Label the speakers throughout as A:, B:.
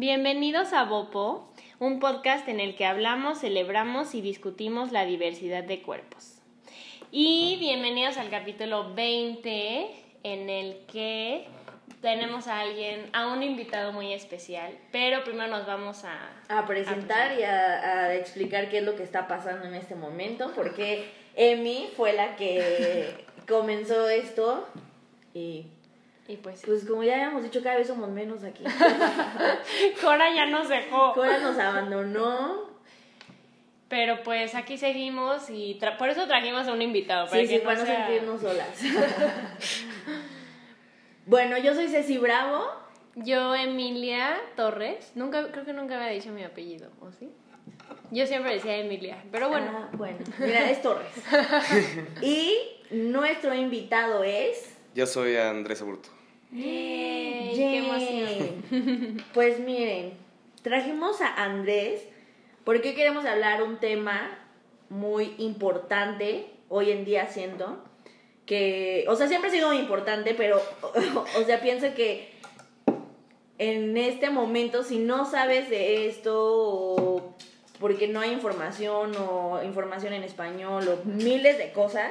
A: Bienvenidos a Bopo, un podcast en el que hablamos, celebramos y discutimos la diversidad de cuerpos. Y bienvenidos al capítulo 20 en el que tenemos a alguien, a un invitado muy especial, pero primero nos vamos a...
B: A presentar y a, a explicar qué es lo que está pasando en este momento, porque Emi fue la que comenzó esto y
A: Y pues...
B: pues como ya habíamos dicho, cada vez somos menos aquí.
A: Cora ya nos dejó.
B: Cora nos abandonó.
A: Pero pues aquí seguimos y tra- por eso trajimos a un invitado. Para
B: Sí,
A: que
B: sí, para no
A: sea-
B: sentirnos solas. bueno, yo soy Ceci Bravo.
A: Yo, Emilia Torres. Nunca, creo que nunca había dicho mi apellido, ¿o sí? Yo siempre decía Emilia, pero bueno.
B: Ah, bueno, mira, es Torres. y nuestro invitado es...
C: Yo soy Andrés Aburto.
A: ¡Yay! ¡Qué emoción!
B: Pues miren, trajimos a Andrés porque queremos hablar un tema muy importante hoy en día siento que, o sea, siempre ha sido importante, pero, o sea, pienso que en este momento si no sabes de esto o porque no hay información o información en español o miles de cosas,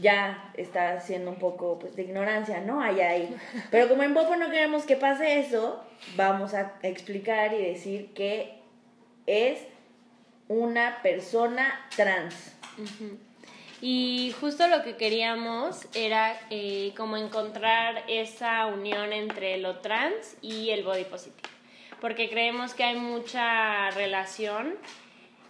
B: ya está siendo un poco pues, de ignorancia, ¿no? Hay ahí. Pero como en Bopo no queremos que pase eso, vamos a explicar y decir que es una persona trans.
A: Ujú. Y justo lo que queríamos era eh, como encontrar esa unión entre lo trans y el body positive. Porque creemos que hay mucha relación.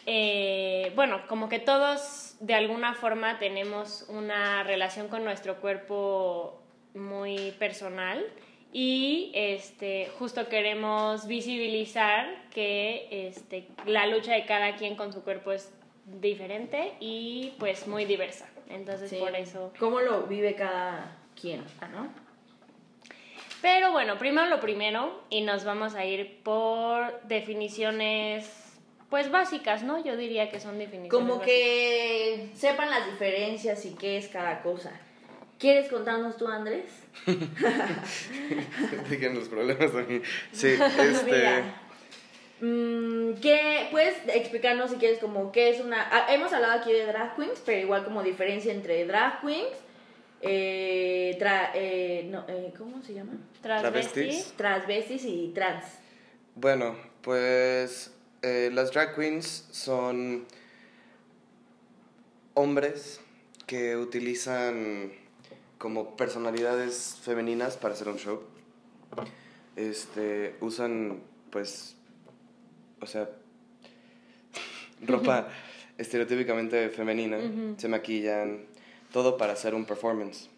A: Eh, bueno, como que todos de alguna forma tenemos una relación con nuestro cuerpo muy personal y este justo queremos visibilizar que este la lucha de cada quien con su cuerpo es diferente y pues muy diversa. Entonces
B: Sí.
A: por eso.
B: ¿Cómo lo vive cada quien, no?
A: Pero bueno, primero lo primero y nos vamos a ir por definiciones pues básicas, ¿no? Yo diría que son definiciones.
B: Como
A: básicas.
B: que sepan las diferencias y qué es cada cosa. ¿Quieres contarnos tú, Andrés?
C: Dejen los problemas a mí. Sí, este.
B: Mm, ¿qué, ¿Puedes explicarnos si quieres como qué es una... ah, hemos hablado aquí de drag queens, pero igual como diferencia entre drag queens, eh, tra- eh, no, eh, ¿cómo se llama?
A: Transvesti.
C: Travestis.
B: Transvestis y trans.
C: Bueno, pues. Eh, las drag queens son. hombres que utilizan como personalidades femeninas para hacer un show. Este. usan, pues. O sea. ropa estereotípicamente femenina. Se maquillan. Todo para hacer un performance.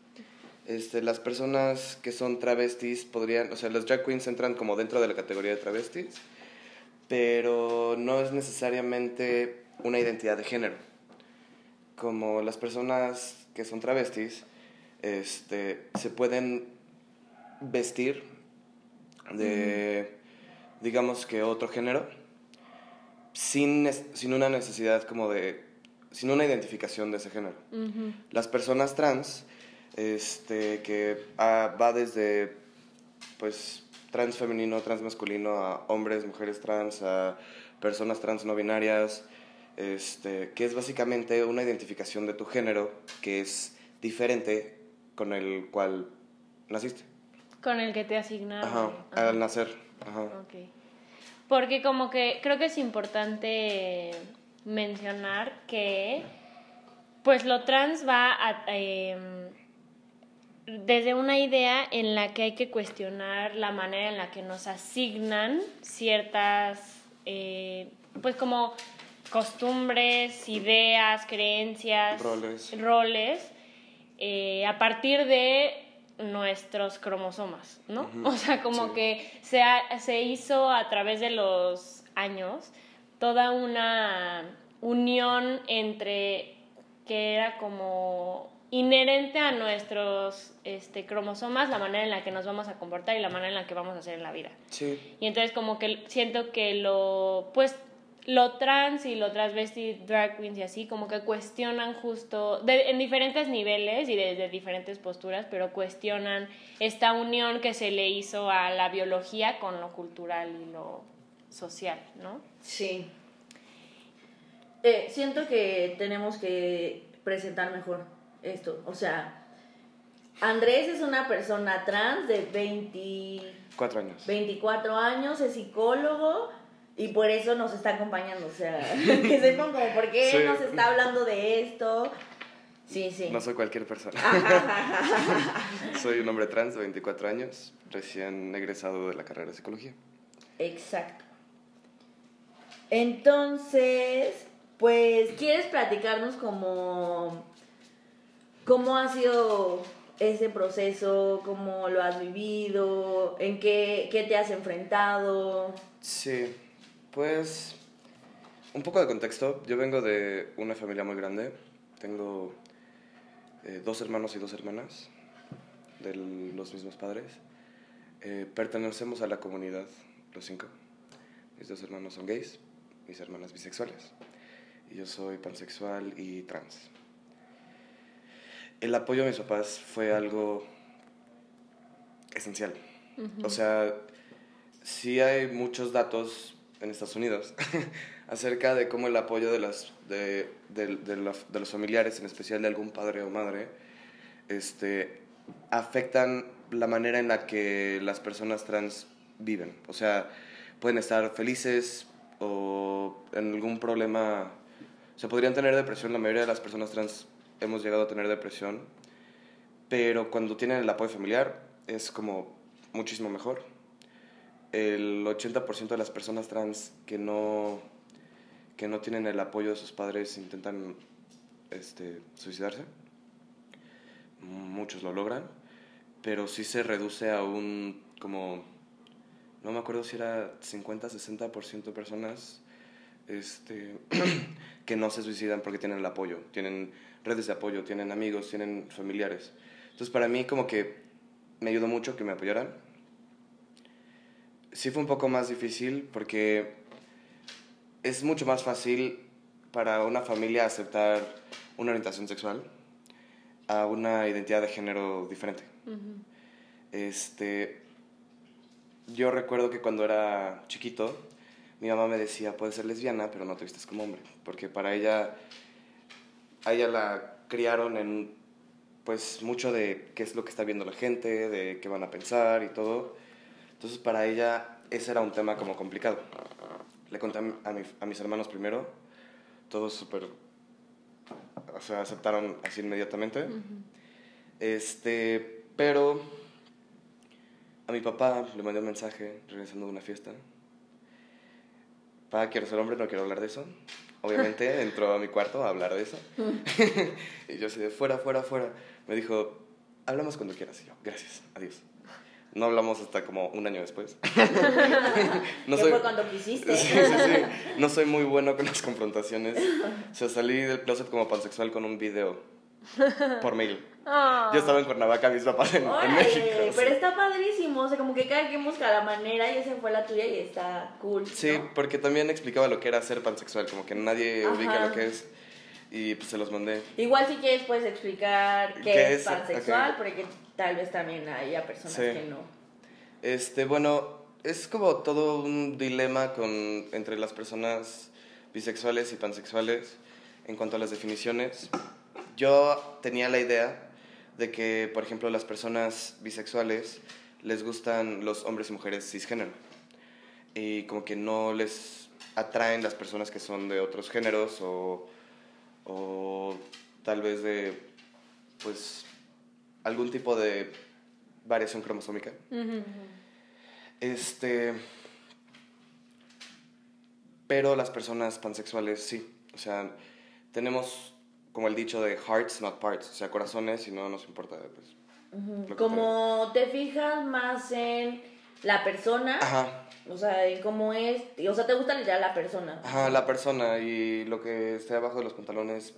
C: Este, las personas que son travestis podrían, o sea, las drag queens entran como dentro de la categoría de travestis, pero no es necesariamente una identidad de género. Como las personas que son travestis, este, se pueden vestir de, digamos que otro género, sin, sin una necesidad como de, sin una identificación de ese género las personas trans, este, que ah, va desde, pues, trans femenino, trans masculino, a hombres, mujeres trans, a personas trans no binarias, este, que es básicamente una identificación de tu género que es diferente con el cual naciste.
A: Con el que te asignaron.
C: Ajá,
A: Ajá.
C: al nacer. Ajá.
A: Ok. Porque como que creo que es importante mencionar que pues lo trans va a, em, desde una idea en la que hay que cuestionar la manera en la que nos asignan ciertas eh, pues como costumbres, ideas, creencias,
C: Roles.
A: roles, eh, a partir de nuestros cromosomas, ¿no? O sea, como
C: sí.
A: que se, ha- se hizo a través de los años toda una unión entre que era como inherente a nuestros este, cromosomas la manera en la que nos vamos a comportar y la manera en la que vamos a hacer en la vida.
C: Sí.
A: Y entonces como que siento que lo, pues lo trans y lo transvesti drag queens y así, como que cuestionan justo, en diferentes niveles y desde diferentes posturas, pero cuestionan esta unión que se le hizo a la biología con lo cultural y lo social, ¿no?
B: Sí. Eh, siento que tenemos que presentar mejor esto. O sea, Andrés es una persona trans de 24
C: años.
B: 24 años, es psicólogo y por eso nos está acompañando. O sea, que sepan como por qué nos está hablando de esto. Sí, sí.
C: No soy cualquier persona. soy un hombre trans de 24 años, recién egresado de la carrera de psicología.
B: Exacto. Entonces, pues, ¿quieres platicarnos como cómo ha sido ese proceso, cómo lo has vivido, en qué, qué te has enfrentado?
C: Sí, pues un poco de contexto. Yo vengo de una familia muy grande. Tengo eh, dos hermanos y dos hermanas de los mismos padres. Eh, pertenecemos a la comunidad, los cinco. Mis dos hermanos son gays, mis hermanas bisexuales. Y yo soy pansexual y trans. El apoyo de mis papás fue algo esencial. O sea, sí hay muchos datos en Estados Unidos acerca de cómo el apoyo de, las, de, de, de, los, de, los, familiares, en especial de algún padre o madre, este, afectan la manera en la que las personas trans viven. O sea, pueden estar felices o en algún problema, o sea, podrían tener depresión, la mayoría de las personas trans hemos llegado a tener depresión, pero cuando tienen el apoyo familiar es como muchísimo mejor el 80% de las personas trans que no, que no tienen el apoyo de sus padres intentan este, suicidarse. Muchos lo logran, pero sí se reduce a un como, no me acuerdo si era 50-60% de personas este, que no se suicidan porque tienen el apoyo, tienen redes de apoyo, tienen amigos, tienen familiares. Entonces para mí como que me ayudó mucho que me apoyaran sí fue un poco más difícil porque es mucho más fácil para una familia aceptar una orientación sexual a una identidad de género diferente. Este, yo recuerdo que cuando era chiquito, mi mamá me decía, puedes ser lesbiana, pero no te vistes como hombre, porque para ella, a ella la criaron en, pues, mucho de qué es lo que está viendo la gente, de qué van a pensar y todo. Entonces para ella ese era un tema como complicado. Le conté a, mis hermanos primero, todos súper, o sea, aceptaron así inmediatamente. Este, pero a mi papá le mandé un mensaje regresando de una fiesta. Papá, quiero ser hombre, no quiero hablar de eso. Obviamente entró a mi cuarto a hablar de eso. y yo así de fuera, fuera, fuera. Me dijo, hablamos cuando quieras. Y yo, gracias, adiós. No hablamos hasta como un año después.
B: no soy... fue cuando quisiste?
C: Sí, sí, sí. No soy muy bueno con las confrontaciones. O sea, salí del closet como pansexual con un video por mail. Ah. Yo estaba en Cuernavaca, mis papás en, México.
B: Pero está padrísimo, o sea, como que cada quien busca la manera y esa fue la tuya y está cool.
C: Sí, porque también explicaba lo que era ser pansexual, como que nadie ubica lo que es. Y pues se los mandé.
B: Igual si quieres puedes explicar qué, es, pansexual, porque tal vez también haya personas que no.
C: Este, bueno, es como todo un dilema con, entre las personas bisexuales y pansexuales en cuanto a las definiciones. Yo tenía la idea de que, por ejemplo, las personas bisexuales les gustan los hombres y mujeres cisgénero. Y como que no les atraen las personas que son de otros géneros o, o tal vez de, pues, algún tipo de variación cromosómica. Este. Pero las personas pansexuales sí. O sea, tenemos como el dicho de hearts, not parts. O sea, corazones y no nos importa. Pues,
B: como te fijas más en la persona. Ajá. O sea, en cómo es. O sea, te gusta ya la persona.
C: Ajá, la persona. Y lo que esté abajo de los pantalones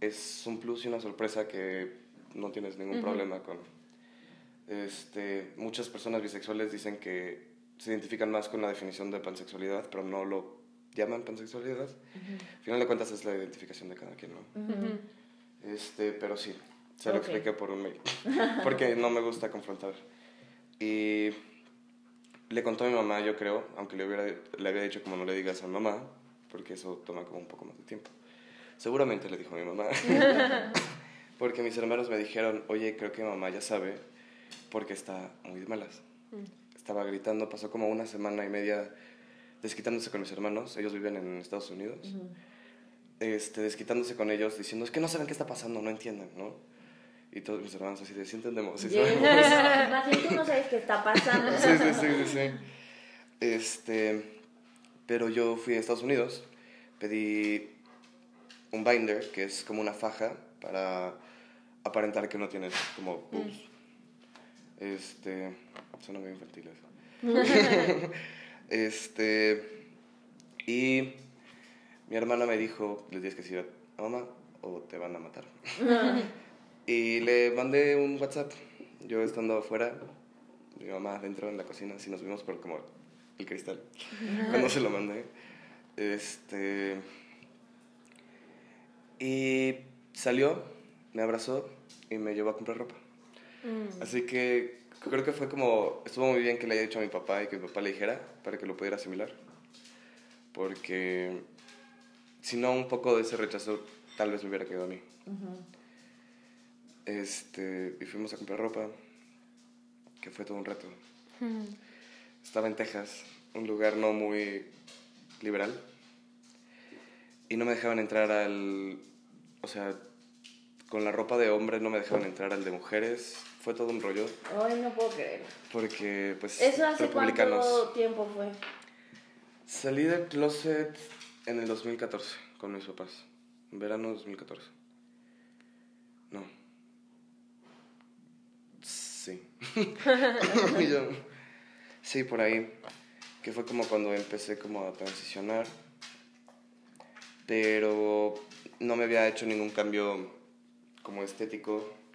C: es un plus y una sorpresa que no tienes ningún problema con. Este, muchas personas bisexuales dicen que se identifican más con la definición de pansexualidad, pero no lo llaman pansexualidad. Al final de cuentas es la identificación de cada quien, ¿no? Este, pero sí, se lo expliqué por un mail, porque no me gusta confrontar. Y le contó a mi mamá, yo creo, aunque le, hubiera, le había dicho como no le digas a mamá, porque eso toma como un poco más de tiempo. Seguramente le dijo a mi mamá, porque mis hermanos me dijeron, oye, creo que mi mamá ya sabe, porque está muy de malas. Mm. Estaba gritando, pasó como una semana y media desquitándose con mis hermanos, ellos viven en Estados Unidos, este, desquitándose con ellos, diciendo, es que no saben qué está pasando, no entienden, ¿no? Y todos mis hermanos así de, sí entendemos, sí sabemos.
B: Más bien tú no sabes qué está pasando.
C: sí, sí, sí, sí. Este, pero yo fui a Estados Unidos, pedí un binder, que es como una faja para aparentar que no tienes como boobs. Este, suena muy infantil eso. este, y mi hermana me dijo, les tienes que decir a mamá o te van a matar. Y le mandé un WhatsApp, yo estando afuera, mi mamá adentro en la cocina, así nos vimos por como el cristal, cuando se lo mandé. Este... Y salió, me abrazó y me llevó a comprar ropa. Mm. Así que creo que fue como, estuvo muy bien que le haya dicho a mi papá y que mi papá le dijera para que lo pudiera asimilar. Porque si no, un poco de ese rechazo tal vez me hubiera quedado a mí. Este, y fuimos a comprar ropa, que fue todo un reto. Estaba en Texas, un lugar no muy liberal. Y no me dejaban entrar al... O sea, con la ropa de hombre no me dejaban entrar al de mujeres. Fue todo un rollo.
B: Ay, no puedo creer.
C: Porque, pues,
B: ¿Eso hace cuánto tiempo fue?
C: Salí del closet en el 2014 con mis papás. En verano 2014. No, Sí. sí, por ahí. Que fue como cuando empecé como a transicionar. Pero no me había hecho ningún cambio como estético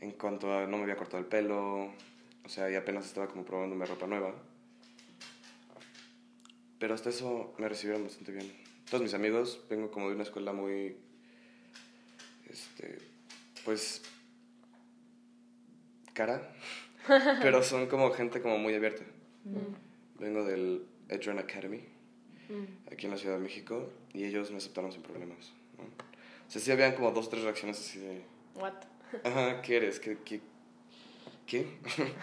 C: en cuanto a no me había cortado el pelo. O sea, y apenas estaba como probándome ropa nueva. Pero hasta eso me recibieron bastante bien. Todos mis amigos, vengo como de una escuela muy... Este, pues cara, pero son como gente como muy abierta. Mm. Vengo del Edron Academy, mm. aquí en la Ciudad de México, y ellos me aceptaron sin problemas. O sea, sí habían como dos o tres reacciones así de...
A: What?
C: Ajá, ¿qué eres? ¿Qué? ¿Qué? ¿Qué?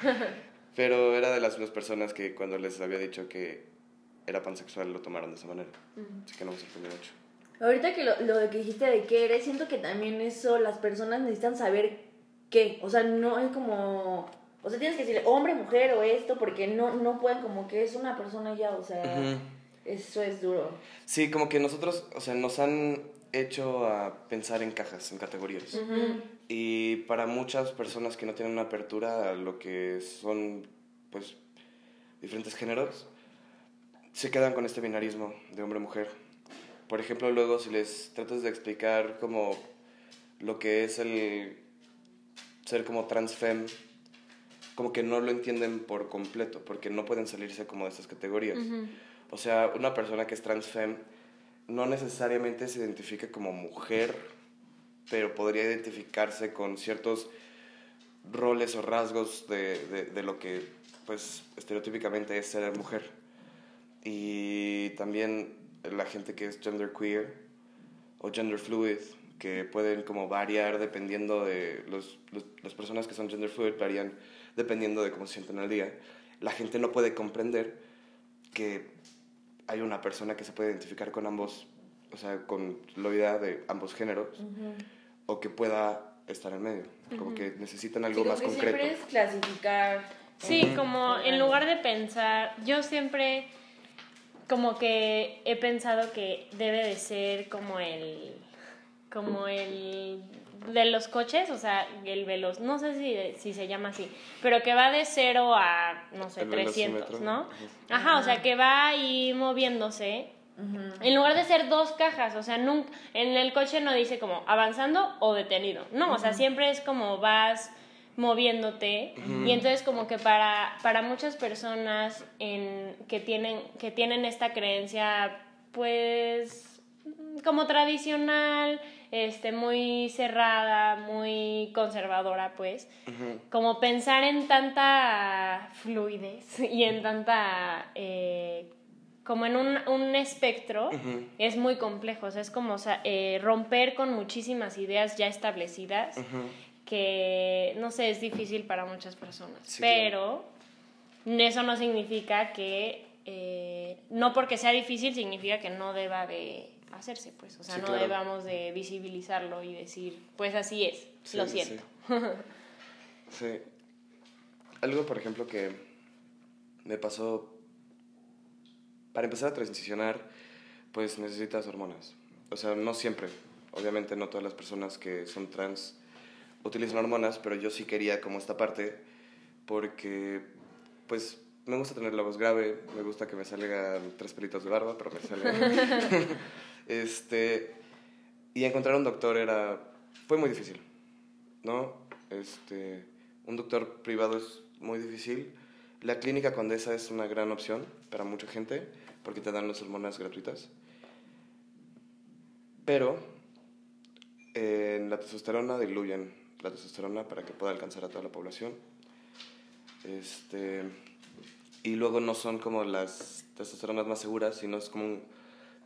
C: pero era de las mismas personas que cuando les había dicho que era pansexual lo tomaron de esa manera. Mm. Así que no me sorprendió mucho.
B: Ahorita que lo, lo que dijiste de qué eres, siento que también eso las personas necesitan saber qué. O sea, no es como. O sea, tienes que decirle hombre, mujer o esto, porque no, no pueden, como que es una persona ya, o sea. Eso es duro.
C: Sí, como que nosotros, o sea, nos han hecho a pensar en cajas, en categorías. Y para muchas personas que no tienen una apertura a lo que son, pues, diferentes géneros, se quedan con este binarismo de hombre-mujer. Por ejemplo, luego si les tratas de explicar como lo que es el ser como transfem, como que no lo entienden por completo, porque no pueden salirse como de estas categorías. O sea, una persona que es transfem no necesariamente se identifica como mujer, pero podría identificarse con ciertos roles o rasgos de, de, lo que pues estereotípicamente es ser mujer. Y también la gente que es gender queer o gender fluid, que pueden como variar dependiendo de los, las personas que son gender fluid varían dependiendo de cómo se sienten al día. La gente no puede comprender que hay una persona que se puede identificar con ambos, o sea, con la idea de ambos géneros, o que pueda estar en medio, como que necesitan algo más concreto.
B: Siempre es clasificar.
A: Sí, como en lugar de pensar, yo siempre como que he pensado que debe de ser como el como el de los coches, o sea, el veloz, no sé si, si se llama así, pero que va de 0 a, no sé, 300, ¿no? Ajá, o sea, que va ahí moviéndose. En lugar de ser dos cajas, o sea, nunca, en el coche no dice como avanzando o detenido, no, o sea, siempre es como vas moviéndote y entonces como que para, para muchas personas en, que, tienen, que tienen esta creencia pues, como tradicional, este, muy cerrada, muy conservadora, pues, como pensar en tanta fluidez y en tanta, eh, como en un, un espectro, es muy complejo, o sea, es como eh, romper con muchísimas ideas ya establecidas, que, no sé, es difícil para muchas personas, pero eso no significa que, eh, no porque sea difícil, significa que no deba de hacerse, pues. O sea, no debamos de visibilizarlo y decir, pues así es, lo siento.
C: Sí. Algo, por ejemplo, que me pasó, para empezar a transicionar, pues necesitas hormonas. O sea, no siempre. Obviamente no todas las personas que son trans utilizan hormonas, pero yo sí quería como esta parte porque, pues, me gusta tener la voz grave, me gusta que me salgan tres pelitos de barba, pero me sale... Este, y encontrar un doctor era, fue muy difícil, ¿no? Este, un doctor privado es muy difícil. La clínica Condesa es una gran opción para mucha gente porque te dan las hormonas gratuitas. Pero en la testosterona diluyen la testosterona para que pueda alcanzar a toda la población. Este, y luego no son como las testosteronas más seguras, sino es como un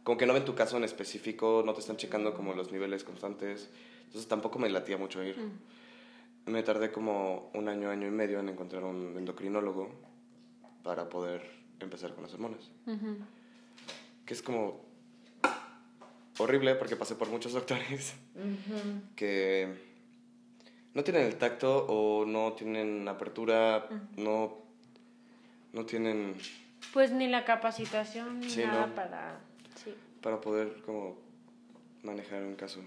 C: como que no ven tu caso en específico, no te están checando como los niveles constantes. Entonces tampoco me latía mucho ir. Mm. Me tardé como un año, año y medio en encontrar un endocrinólogo para poder empezar con las hormonas. Que es como horrible porque pasé por muchos doctores que no tienen el tacto o no tienen apertura, no, no tienen...
A: Pues ni la capacitación ni nada para
C: para poder como manejar un caso.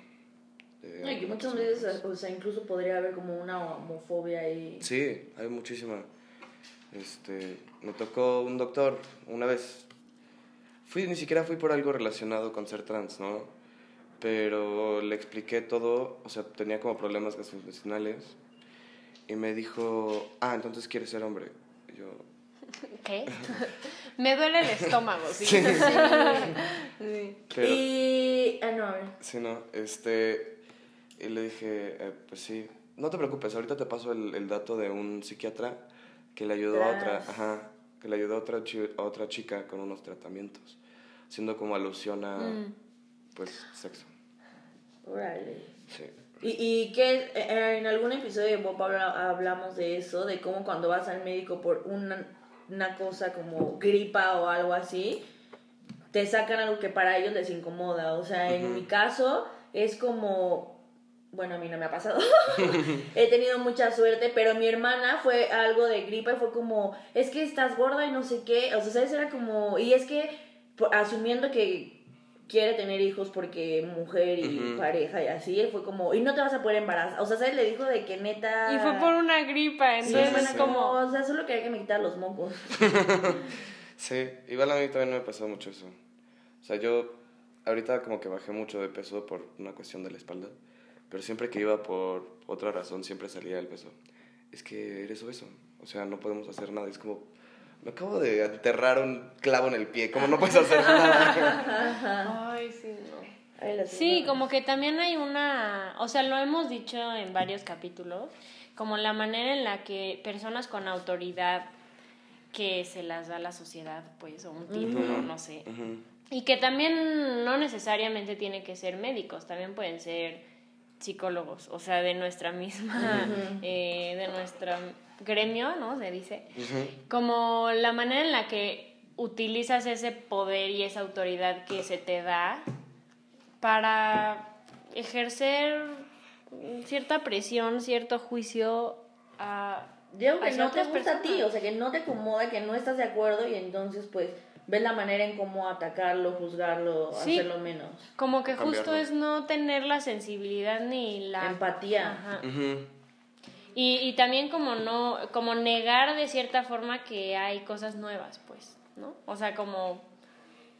B: De muchas veces, o sea, incluso podría haber como una homofobia ahí.
C: Sí, hay muchísima. Este, me tocó un doctor una vez. Fui, ni siquiera fui por algo relacionado con ser trans, ¿no? Pero le expliqué todo, o sea, tenía como problemas gastrointestinales. Y me dijo, ah, entonces quieres ser hombre. Y yo,
A: ¿Qué? Me duele el estómago, sí.
B: sí. y. Ah, no,
C: Sí, no. Este. Y le dije, eh, pues sí. No te preocupes, ahorita te paso el, el dato de un psiquiatra que le ayudó a otra. Ajá. Que le ayudó a otra, otra chica con unos tratamientos. Haciendo como alusión a. Mm. Pues, sexo.
B: Órale. Sí. ¿Y, y qué, eh, en algún episodio de Bob hablamos de eso, de cómo cuando vas al médico por una una cosa como gripa o algo así, te sacan algo que para ellos les incomoda. O sea, en mi caso es como, bueno, a mí no me ha pasado, he tenido mucha suerte, pero mi hermana fue algo de gripa y fue como, es que estás gorda y no sé qué, o sea, ¿sabes? Era como, y es que asumiendo que quiere tener hijos porque mujer y pareja y así, él fue como, y no te vas a poder embarazar. O sea, ¿sabes? Le dijo de que neta.
A: Y fue por una gripa, entonces como.
B: O sea, solo quería que me quitara los mocos.
C: sí, igual a mí también me pasó mucho eso. O sea, yo ahorita como que bajé mucho de peso por una cuestión de la espalda, pero siempre que iba por otra razón, siempre salía el peso. Es que eres obeso, o sea, no podemos hacer nada. Es como me acabo de enterrar un clavo en el pie, ¿cómo no puedes hacer
A: nada? Ay, sí, no. Sí, como que también hay una, o sea, lo hemos dicho en varios capítulos, como la manera en la que personas con autoridad que se las da la sociedad, pues, o un título, no sé, y que también no necesariamente tienen que ser médicos, también pueden ser psicólogos, o sea, de nuestra misma, eh, de nuestra gremio, ¿no? Se dice, como la manera en la que utilizas ese poder y esa autoridad que se te da para ejercer cierta presión, cierto juicio a...
B: Digo que no te gusta a ti, o sea, que no te acomoda, que no estás de acuerdo y entonces pues ves la manera en cómo atacarlo, juzgarlo, hacerlo menos.
A: Como que justo es no tener la sensibilidad ni la
B: empatía.
A: Ajá. Y, y también como no, como negar de cierta forma que hay cosas nuevas, pues, ¿no? O sea, como,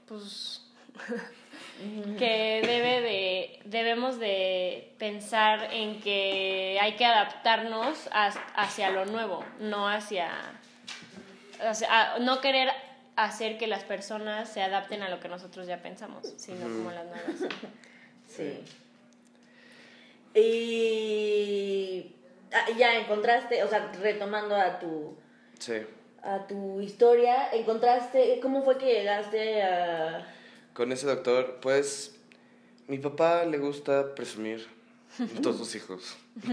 A: pues, que debe de, debemos de pensar en que hay que adaptarnos hacia lo nuevo, no hacia, no querer hacer que las personas se adapten a lo que nosotros ya pensamos, sino como las nuevas.
B: Sí. Y ah, ya encontraste, o sea, retomando a tu
C: Sí.
B: a tu historia, encontraste cómo fue que llegaste a
C: Con ese doctor, pues, mi papá le gusta presumir de todos sus hijos.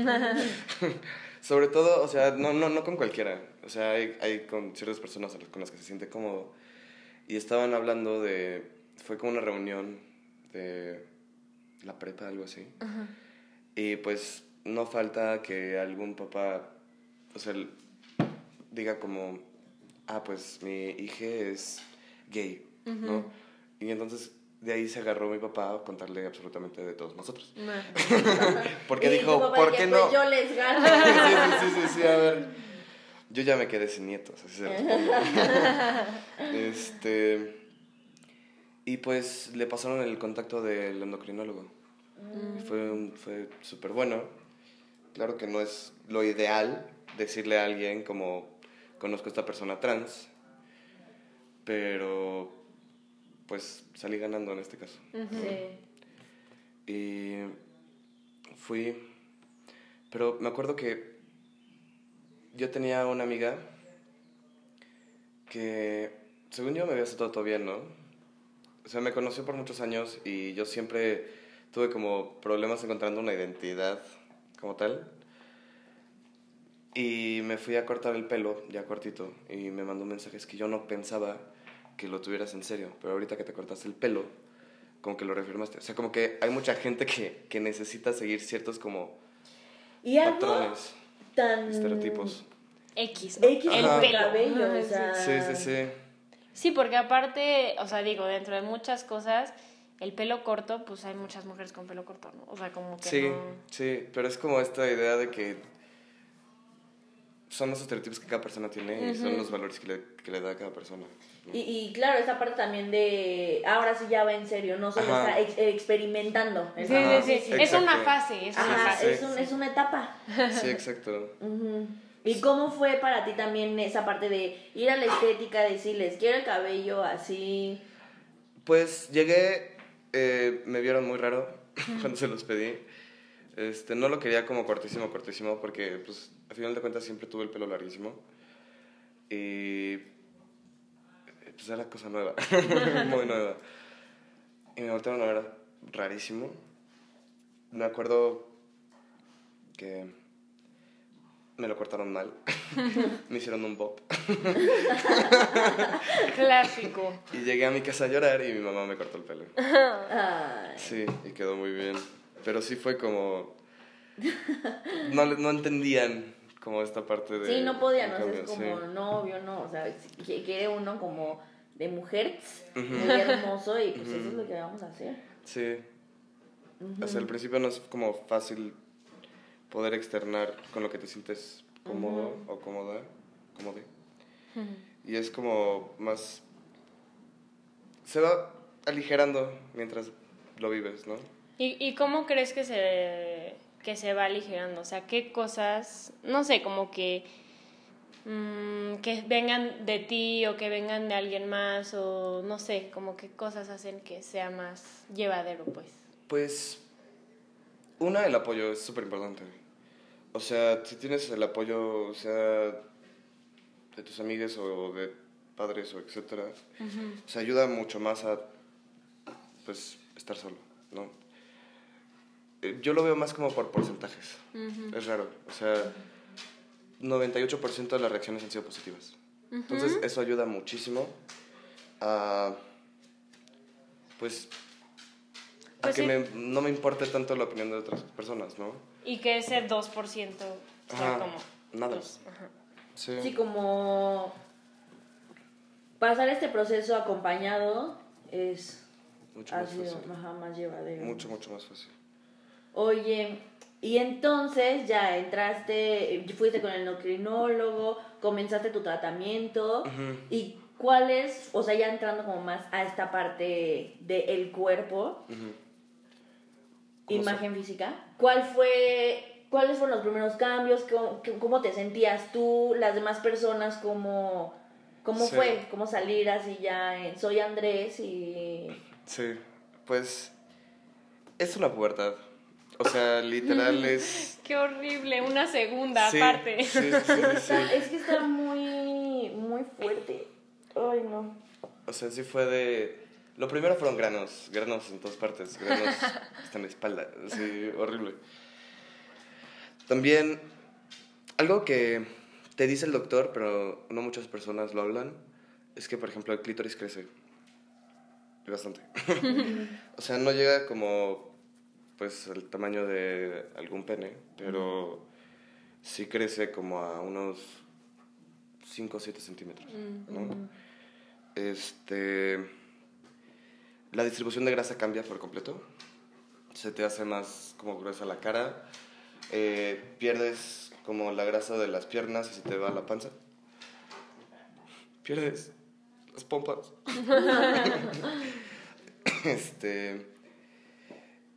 C: Sobre todo, o sea, no, no, no con cualquiera. O sea, hay, hay con ciertas personas con las que se siente cómodo. Y estaban hablando de... Fue como una reunión de la prepa, algo así. Y pues no falta que algún papá, o sea, diga como, ah, pues mi hija es gay, ¿no? Y entonces de ahí se agarró mi papá a contarle absolutamente de todos nosotros. Porque
B: Y
C: dijo, ¿por qué
B: pues,
C: no?
B: yo les gano.
C: sí, sí, sí, a ver. Yo ya me quedé sin nietos, así se este. Y pues le pasaron el contacto del endocrinólogo. Y Fue, fue súper bueno. Claro que no es lo ideal decirle a alguien como conozco a esta persona trans, pero pues salí ganando en este caso.
B: Sí.
C: Y fui. Pero me acuerdo que yo tenía una amiga que, según yo, me había tratado todo bien, ¿no? O sea, me conoció por muchos años y yo siempre tuve como problemas encontrando una identidad como tal. Y me fui a cortar el pelo, ya cortito, y me mandó mensajes que yo no pensaba que lo tuvieras en serio. Pero ahorita que te cortaste el pelo, como que lo reafirmaste. O sea, como que hay mucha gente que, que necesita seguir ciertos como
B: Y
C: patrones,
B: tan
C: estereotipos.
A: X, ¿no?
B: X
A: el pelo.
B: cabello, o
A: Sí.
B: sea,
C: Sí, sí, sí.
A: Sí, porque aparte, o sea, digo, dentro de muchas cosas, el pelo corto, pues hay muchas mujeres con pelo corto, ¿no? O sea, como que
C: Sí,
A: no...
C: sí, pero es como esta idea de que son los estereotipos que cada persona tiene y son los valores que le, que le da a cada persona. ¿no?
B: Y, y claro, esa parte también de ahora sí ya va en serio, no solo
C: Ajá.
B: está ex- experimentando.
A: Sí, sí, sí. Es una fase, es una
B: Ajá,
A: fase.
B: es, un- es una etapa.
C: Sí, exacto.
B: ¿Y cómo fue para ti también esa parte de ir a la estética, decirles, quiero el cabello así?
C: Pues llegué, eh, me vieron muy raro cuando se los pedí. Este, no lo quería como cortísimo, cortísimo, porque pues a final de cuentas siempre tuve el pelo larguísimo. Y pues era cosa nueva, muy nueva. Y me voltearon a ver rarísimo. Me acuerdo que me lo cortaron mal. me hicieron un bob.
A: Clásico.
C: Y llegué a mi casa a llorar y mi mamá me cortó el pelo.
B: Ay,
C: Sí, y quedó muy bien. Pero sí fue como... No, no entendían como esta parte de...
B: sí, no podían, o
C: del
B: sea, es como
C: sí.
B: novio, no, o sea, si- quiere uno como de mujer, muy hermoso, y pues eso es lo que vamos a hacer.
C: Sí. O sea, al principio no es como fácil poder externar con lo que te sientes cómodo o cómoda, cómode. Y es como más... Se va aligerando mientras lo vives, ¿no?
A: ¿Y, ¿Y cómo crees que se, que se va aligerando? O sea, ¿qué cosas, no sé, como que, mm, que vengan de ti o que vengan de alguien más o no sé, como qué cosas hacen que sea más llevadero, pues?
C: Pues, una, el apoyo es súper importante. O sea, si tienes el apoyo, o sea, de tus amigas o de padres o etcétera, o sea, ayuda mucho más a, pues, estar solo, ¿no? Yo lo veo más como por porcentajes. Es raro. O sea, 98% de las reacciones han sido positivas. Entonces, eso ayuda muchísimo a, pues, a
A: Pues
C: que
A: sí.
C: me- no me importe tanto la opinión de otras personas, ¿no?
A: Y que ese 2% sea
C: Ajá,
A: como...
C: nada.
A: pues, ajá.
C: Sí.
B: Sí, como pasar este proceso acompañado es
C: mucho
B: ha
C: más
B: sido
C: fácil.
B: ajá, más llevadero.
C: Mucho, mucho más fácil.
B: Oye, y entonces ya entraste, fuiste con el endocrinólogo, comenzaste tu tratamiento y cuál es, o sea, ya entrando como más a esta parte del cuerpo,
C: Ujú. ¿Cómo
B: imagen física, ¿cuál fue, cuáles fueron los primeros cambios? ¿Cómo, cómo te sentías tú? Las demás personas, ¿cómo, ¿Cómo
C: Sí.
B: fue? ¿Cómo salir así ya en Soy Andrés y...
C: Sí, pues es una pubertad. O sea, literal es...
A: Qué horrible, una segunda
C: Sí,
A: aparte.
C: Sí, sí, sí, sí.
B: Es que está muy, muy fuerte. Ay, no.
C: O sea, sí fue de... Lo primero fueron granos, granos en todas partes, granos hasta en la espalda, así, horrible. También, algo que te dice el doctor, pero no muchas personas lo hablan, es que, por ejemplo, el clítoris crece. Y Bastante. o sea, no llega como, pues, el tamaño de algún pene, pero sí crece como a unos 5 o 7 centímetros, ¿no? Este... La distribución de grasa cambia por completo. Se te hace más como gruesa la cara. Eh, pierdes como la grasa de las piernas y se te va la panza. Pierdes las pompas. este...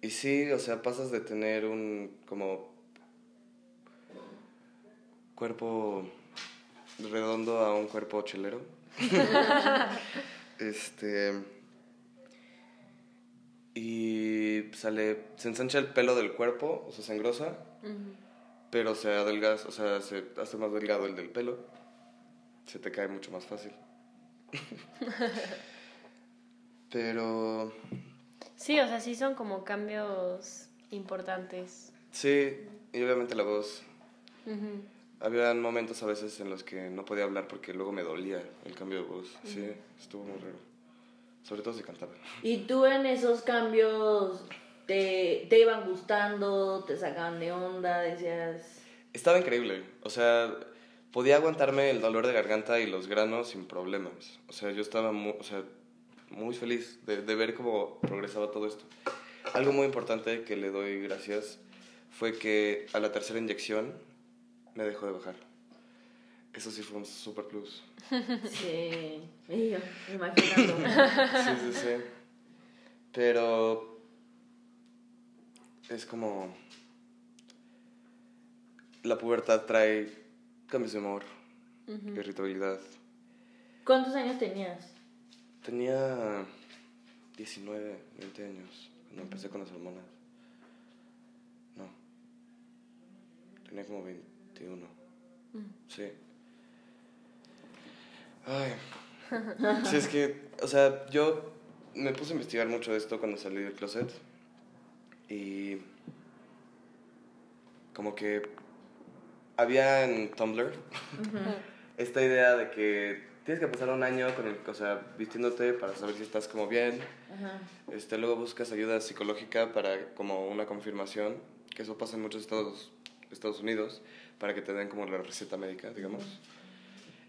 C: Y sí, o sea, pasas de tener un como cuerpo redondo a un cuerpo chelero. este y sale se ensancha el pelo del cuerpo, o sea, se engrosa, pero se adelgaza, o sea, se hace más delgado el del pelo. Se te cae mucho más fácil. pero
A: Sí, o sea, sí son como cambios importantes.
C: sí, y obviamente la voz
A: Ujú.
C: Había momentos a veces en los que no podía hablar porque luego me dolía el cambio de voz. Sí, estuvo muy raro. Sobre todo si cantaba.
B: ¿Y tú en esos cambios te, te iban gustando, te sacaban de onda, decías...
C: Estaba increíble. O sea, podía aguantarme el dolor de garganta y los granos sin problemas. O sea, yo estaba muy, o sea, muy feliz de, de ver cómo progresaba todo esto. Algo muy importante que le doy gracias fue que a la tercera inyección me dejó de bajar. Eso sí fue un super plus.
B: Sí, yo, imaginándome.
C: Sí, sí, sí. Pero es como la pubertad trae cambios de humor, irritabilidad.
B: ¿Cuántos años tenías?
C: Tenía 19, 20 años cuando empecé con las hormonas. No. Tenía como 21. Sí. Ay. Sí, es que, o sea, yo me puse a investigar mucho de esto cuando salí del closet. Y. Como que. Había en Tumblr esta idea de que tienes que pasar un año con el, o sea, vistiéndote para saber si estás como bien.
B: Ajá.
C: Este, luego buscas ayuda psicológica para como una confirmación, que eso pasa en muchos estados, Estados Unidos, para que te den como la receta médica, digamos.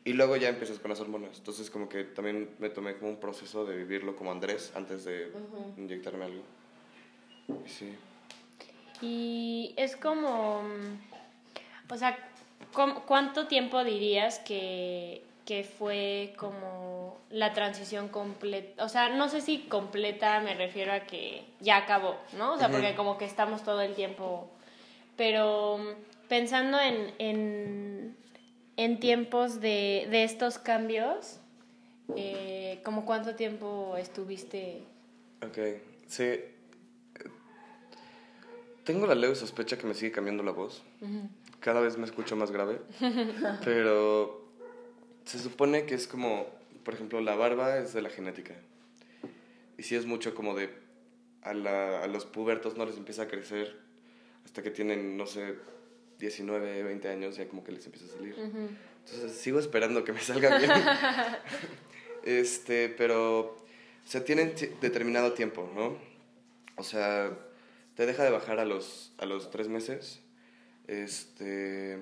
C: Y luego ya empiezas con las hormonas. Entonces como que también me tomé como un proceso de vivirlo como Andrés antes de inyectarme algo. Y sí.
A: Y es como, o sea, ¿cómo- ¿cuánto tiempo dirías que, que fue como la transición completa? O sea, no sé si completa me refiero a que ya acabó, ¿no? O sea, porque como que estamos todo el tiempo, pero mm, pensando en, en, en tiempos de, de estos cambios, eh, ¿como cuánto tiempo estuviste?
C: Ok, sí. Tengo la leve sospecha que me sigue cambiando la voz. Cada vez me escucho más grave. Pero se supone que es como, por ejemplo, la barba es de la genética. Y sí es mucho como de, a, la- a los pubertos no les empieza a crecer hasta que tienen, no sé, 19, 20 años, ya como que les empieza a salir. Entonces sigo esperando que me salga bien. este, pero, o sea, tienen ti- determinado tiempo, ¿no? O sea, te deja de bajar a los, a los tres meses. Este,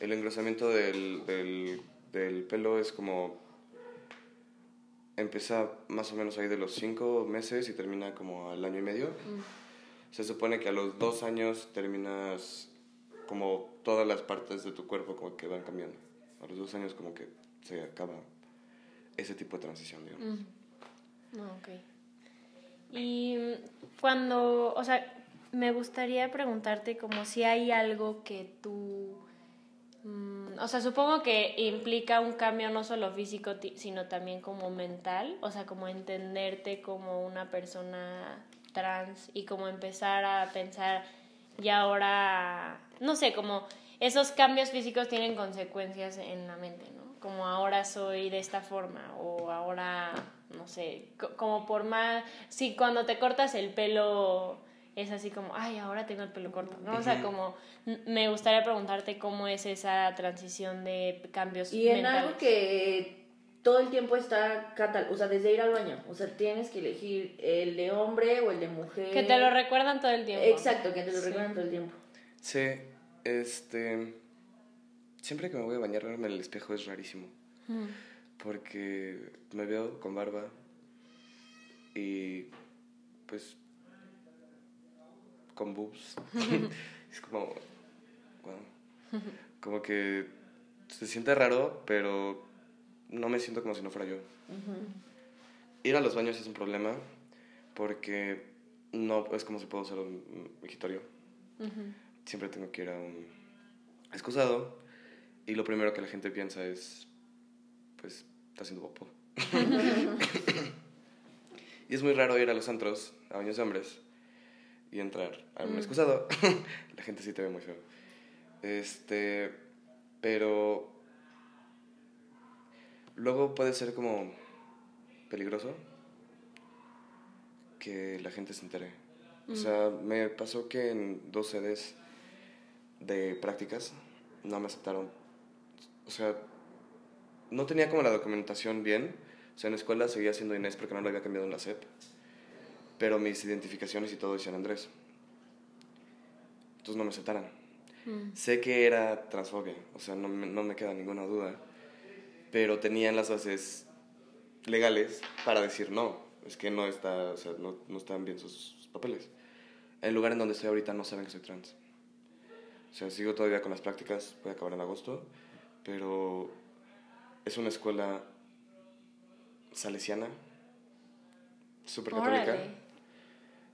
C: el engrosamiento del, del, del pelo es como, empieza más o menos ahí de los cinco meses y termina como al año y medio. Se supone que a los dos años terminas como todas las partes de tu cuerpo como que van cambiando. A los dos años como que se acaba ese tipo de transición, digamos.
A: No, ok. Y mm, cuando, o sea, me gustaría preguntarte como si hay algo que tú mm, o sea, supongo que implica un cambio no solo físico, sino también como mental, o sea, como entenderte como una persona trans y como empezar a pensar y ahora, no sé, como esos cambios físicos tienen consecuencias en la mente, ¿no? Como ahora soy de esta forma o ahora, no sé, como por más, si cuando te cortas el pelo es así como, ay, ahora tengo el pelo corto, ¿no? O sea, como me gustaría preguntarte cómo es esa transición de cambios
B: Y en algo que todo el tiempo está catal, o sea, desde ir al baño, o sea, tienes que elegir el de hombre o el de mujer.
A: Que te lo recuerdan todo el tiempo.
B: Exacto, que te lo recuerdan todo el tiempo.
C: Sí, este siempre que me voy a bañar verme en el espejo es rarísimo. Porque me veo con barba y pues con boobs. es como, como que se siente raro, pero no me siento como si no fuera yo. Ir a los baños es un problema porque no es como si puedo ser un migitorio. Siempre tengo que ir a un excusado y lo primero que la gente piensa es, pues, está haciendo guapo. y es muy raro ir a los antros, a baños de hombres, y entrar a un mm. excusado. la gente sí te ve muy feo. Este, pero luego puede ser como peligroso que la gente se entere. O mm. sea, me pasó que en dos sedes de prácticas no me aceptaron. O sea, no tenía como la documentación bien. O sea, en la escuela seguía siendo Inés porque no lo había cambiado en la SEP pero mis identificaciones y todo decían Andrés. Entonces no me aceptaran. Mm. Sé que era transfobia, o sea, no me, no me queda ninguna duda, pero tenían las bases legales para decir no, es que no, está, o sea, no, no están bien sus, papeles. El lugar en donde estoy ahorita no saben que soy trans. O sea, sigo todavía con las prácticas, voy a acabar en agosto, pero es una escuela salesiana, súper católica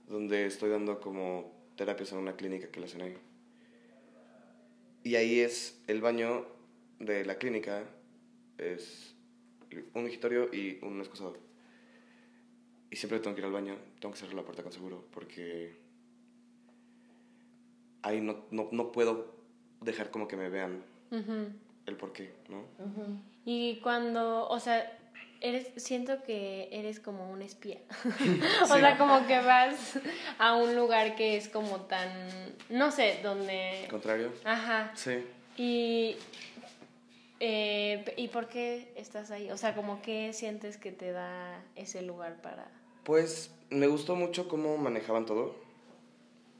C: donde estoy dando como terapias en una clínica que la hacen ahí. Y ahí es el baño de la clínica, es un migitorio y un excusado. Y siempre tengo que ir al baño, tengo que cerrar la puerta con seguro, porque ahí no, no, no puedo dejar como que me vean el por qué, ¿no?
A: Y cuando, o sea, eres, siento que eres como un espía. o sea, como que vas a un lugar que es como tan, no sé, donde...
C: Contrario.
A: Ajá.
C: Sí.
A: Y, eh, ¿y por qué estás ahí? O sea, como que sientes que te da ese lugar para...
C: Pues me gustó mucho cómo manejaban todo.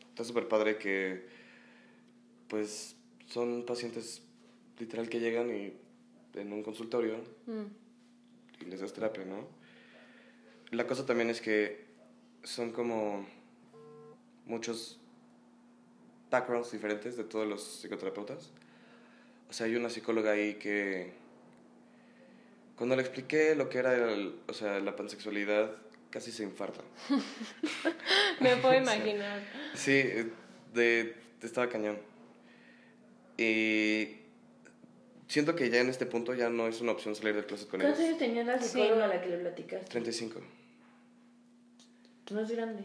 C: Está súper padre que, pues, son pacientes literal que llegan y en un consultorio. Mm y les das terapia, ¿no? La cosa también es que son como muchos backgrounds diferentes de todos los psicoterapeutas. O sea, hay una psicóloga ahí que cuando le expliqué lo que era o sea, la pansexualidad, casi se infarta.
A: Me puedo imaginar.
C: sí, de, estaba cañón. Y siento que ya en este punto ya no es una opción salir de clases con
B: ellos. ¿Cuántos años tenía la psicóloga a la que le platicaste?
C: 35.
B: No es grande.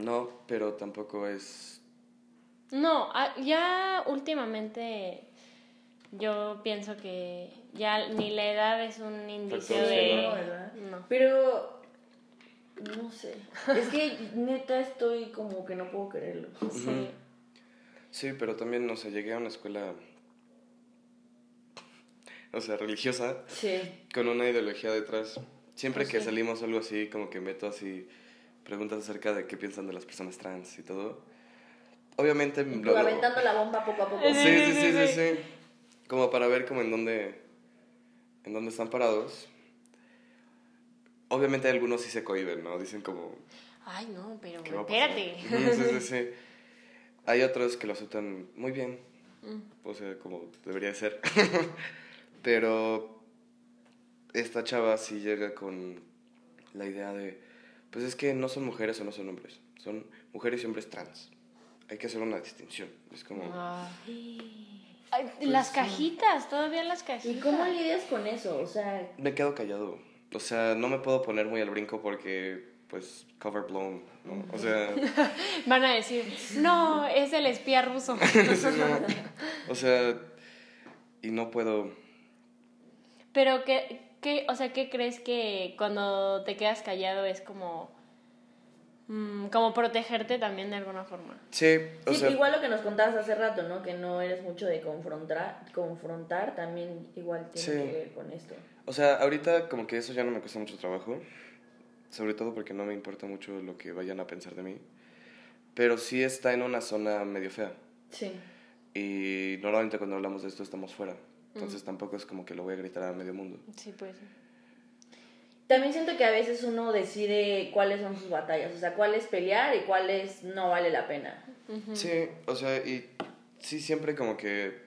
C: No, pero tampoco es...
A: No, ah, ya últimamente yo pienso que ya ni la edad es un indicio de...
B: No, ¿verdad? No. Pero no sé. Es que neta estoy como que no puedo creerlo.
C: Sí. Sí, pero también, no sé, llegué a una escuela o sea, religiosa, con una ideología detrás. Siempre pues que salimos algo así, como que meto así preguntas acerca de qué piensan de las personas trans y todo. Obviamente...
B: aventando la bomba poco a poco.
C: Sí, sí, sí, sí, sí. Como para ver como en dónde, en dónde están parados. Obviamente algunos sí se cohiben, ¿no? Dicen como...
A: Ay, no, pero espérate.
C: Sí, sí, sí. Hay otros que lo aceptan muy bien. Mm. O sea, como debería ser. Pero esta chava sí llega con la idea de, pues es que no son mujeres o no son hombres, son mujeres y hombres trans. Hay que hacer una distinción. Es como...
A: Ay, las cajitas, todavía las cajitas.
B: ¿Y cómo lidias con eso? O sea,
C: Me quedo callado. O sea, no me puedo poner muy al brinco porque, pues, cover blown, ¿no? O sea,
A: Van a decir, no, es el espía ruso.
C: sí, no. o sea, y no puedo.
A: Pero, ¿qué, qué, o sea, ¿qué crees que cuando te quedas callado es como... mm, como protegerte también de alguna forma?
C: Sí, o
B: sí,
C: sea,
B: igual lo que nos contabas hace rato, ¿no? Que no eres mucho de confrontar, confrontar también igual tiene
C: Sí.
B: que ver con esto.
C: o sea, ahorita como que eso ya no me cuesta mucho trabajo. Sobre todo porque no me importa mucho lo que vayan a pensar de mí. Pero sí está en una zona medio fea.
B: Sí.
C: Y normalmente cuando hablamos de esto estamos fuera. Entonces tampoco es como que lo voy a gritar a medio mundo.
A: Sí, pues.
B: También siento que a veces uno decide cuáles son sus batallas, o sea, cuáles pelear y cuáles no vale la pena.
C: Sí, o sea, y sí siempre como que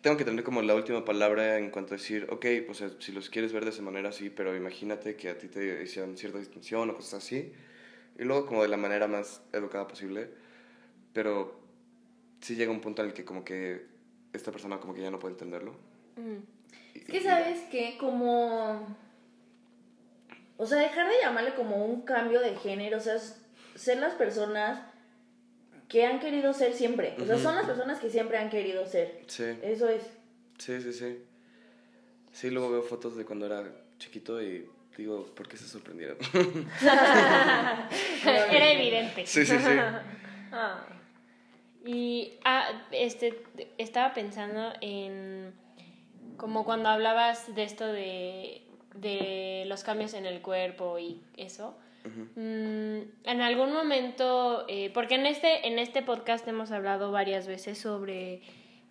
C: tengo que tener como la última palabra en cuanto a decir, ok, o sea, si los quieres ver de esa manera, sí, pero imagínate que a ti te hicieron cierta distinción o cosas así. Y luego como de la manera más educada posible. Pero sí llega un punto en el que como que esta persona como que ya no puede entenderlo.
A: Mm.
B: Es que sabes que como... O sea, dejar de llamarle como un cambio de género, o sea, ser las personas que han querido ser siempre. O sea, son las personas que siempre han querido ser.
C: Sí,
B: Eso es.
C: sí, sí, sí. Sí, luego veo fotos de cuando era chiquito y digo, ¿por qué se sorprendieron?
A: Era evidente.
C: sí, sí, sí.
A: Ah. Y ah, este, estaba pensando en como cuando hablabas de esto de, de los cambios en el cuerpo y eso. Mm, en algún momento, eh, porque en este, en este podcast hemos hablado varias veces sobre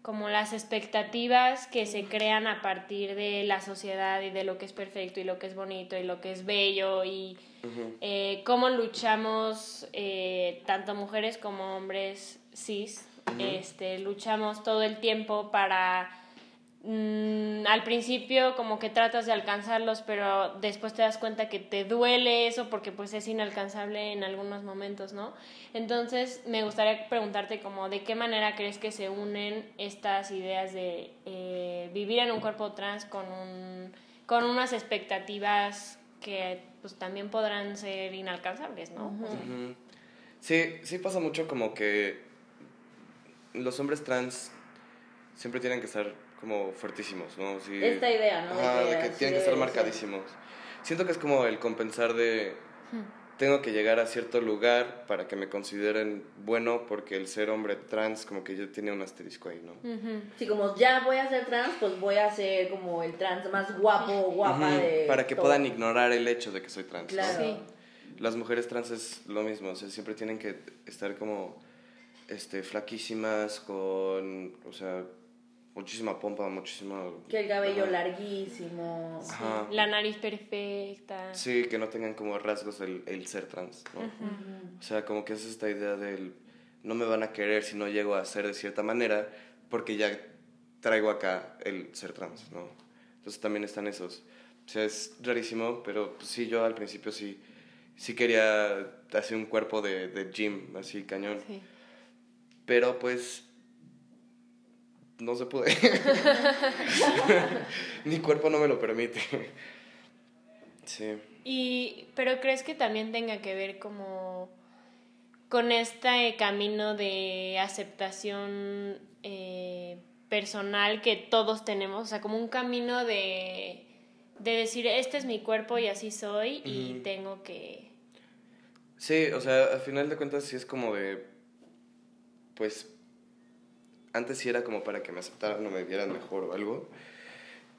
A: como las expectativas que se crean a partir de la sociedad y de lo que es perfecto y lo que es bonito y lo que es bello y eh, cómo luchamos eh, tanto mujeres como hombres cis este luchamos todo el tiempo para mm, al principio como que tratas de alcanzarlos pero después te das cuenta que te duele eso porque pues es inalcanzable en algunos momentos no entonces me gustaría preguntarte como de qué manera crees que se unen estas ideas de eh, vivir en un cuerpo trans con un con unas expectativas que pues también podrán ser inalcanzables, ¿no?
C: Sí, sí pasa mucho como que los hombres trans siempre tienen que estar como fuertísimos, ¿no? Sí.
B: Esta idea, ¿no? De
C: Ajá,
B: que
C: de que tienen que estar marcadísimos. Siento que es como el compensar de tengo que llegar a cierto lugar para que me consideren bueno porque el ser hombre trans como que ya tiene un asterisco ahí, ¿no?
A: ujú.
B: Sí, como ya voy a ser trans, pues voy a ser como el trans más guapo o guapa
C: Ujú,
B: de.
C: para que
B: todo.
C: puedan ignorar el hecho de que soy trans. ¿no?
B: Claro.
A: Sí.
C: Las mujeres trans es lo mismo, o sea, siempre tienen que estar como este flaquísimas con, o sea, muchísima pompa, muchísimo
B: Que el cabello
C: Ajá.
B: larguísimo.
C: Ajá.
A: La nariz perfecta.
C: Sí, que no tengan como rasgos el, el ser trans, ¿no? O sea, como que es esta idea del no me van a querer si no llego a ser de cierta manera porque ya traigo acá el ser trans, ¿no? Entonces también están esos. O sea, es rarísimo, pero pues, sí, yo al principio sí, sí quería hacer un cuerpo de, de gym, así cañón.
A: Sí.
C: Pero pues no se puede. Mi cuerpo no me lo permite. Sí.
A: Y, pero crees que también tenga que ver como con este camino de aceptación eh, personal que todos tenemos, o sea, como un camino de, de decir, este es mi cuerpo y así soy y tengo que...
C: Sí, o sea, al final de cuentas sí es como de, pues, antes sí era como para que me aceptaran o me vieran mejor o algo,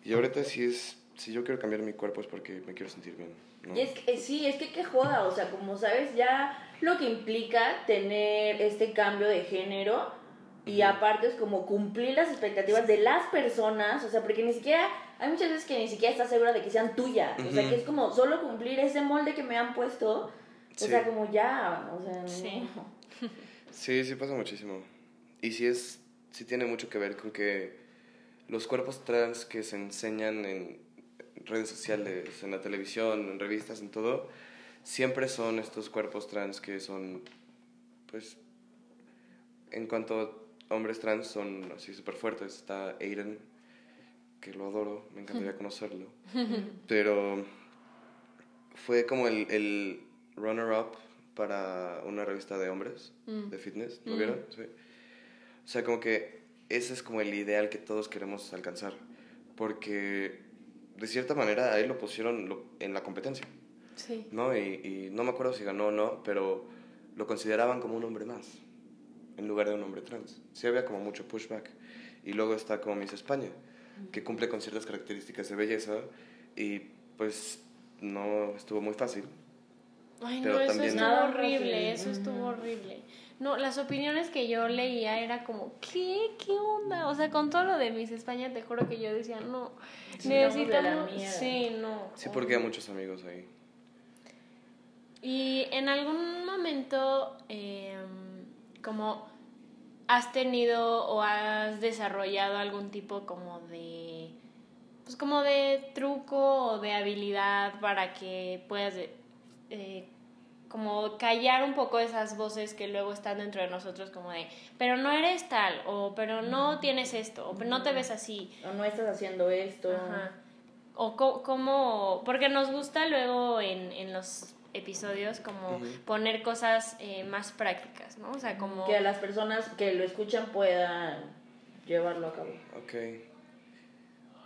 C: y ahorita sí es, si yo quiero cambiar mi cuerpo es porque me quiero sentir bien, ¿no?
B: Y es que, sí, es que qué joda, o sea, como sabes, ya lo que implica tener este cambio de género y aparte es como cumplir las expectativas de las personas, o sea, porque ni siquiera, hay muchas veces que ni siquiera estás segura de que sean tuyas, o sea, que es como solo cumplir ese molde que me han puesto, o
C: Sí.
B: sea, como ya, o sea, no.
A: Sí.
C: Sí, sí pasa muchísimo. Y sí es, sí tiene mucho que ver con que los cuerpos trans que se enseñan en redes sociales, en la televisión, en revistas, en todo, siempre son estos cuerpos trans que son, pues, en cuanto hombres trans son así súper fuertes. Está Aiden, que lo adoro, me encantaría conocerlo. Pero fue como el, el runner-up para una revista de hombres,
A: Mm.
C: de fitness, ¿lo vieron? Sí. O sea, como que ese es como el ideal que todos queremos alcanzar. Porque de cierta manera a él lo pusieron lo- en la competencia,
A: Sí.
C: ¿no? Y, y no me acuerdo si ganó o no, pero lo consideraban como un hombre más, en lugar de un hombre trans. Sí había como mucho pushback. Y luego está como Miss España, que cumple con ciertas características de belleza y pues no estuvo muy fácil.
A: Ay,
C: Pero
A: no, eso
C: también-
A: estuvo horrible, eso estuvo horrible. No, las opiniones que yo leía era como, ¿qué? ¿Qué onda? O sea, con todo lo de Miss España, te juro que yo decía, no,
B: Sí, estamos de la
A: necesitamos...
B: mierda.
A: Sí, no.
C: Sí, porque hay muchos amigos ahí.
A: Y en algún momento, eh, como has tenido o has desarrollado algún tipo como de, pues como de truco o de habilidad para que puedas, eh, como callar un poco esas voces que luego están dentro de nosotros como de, pero no eres tal, o pero no tienes esto, o pero no te ves así.
B: O no estás haciendo esto.
A: Ajá. O cómo, porque nos gusta luego en, en los episodios como poner cosas eh, más prácticas, ¿no? O sea, como...
B: Que las personas que lo escuchan puedan llevarlo a cabo.
C: Ok.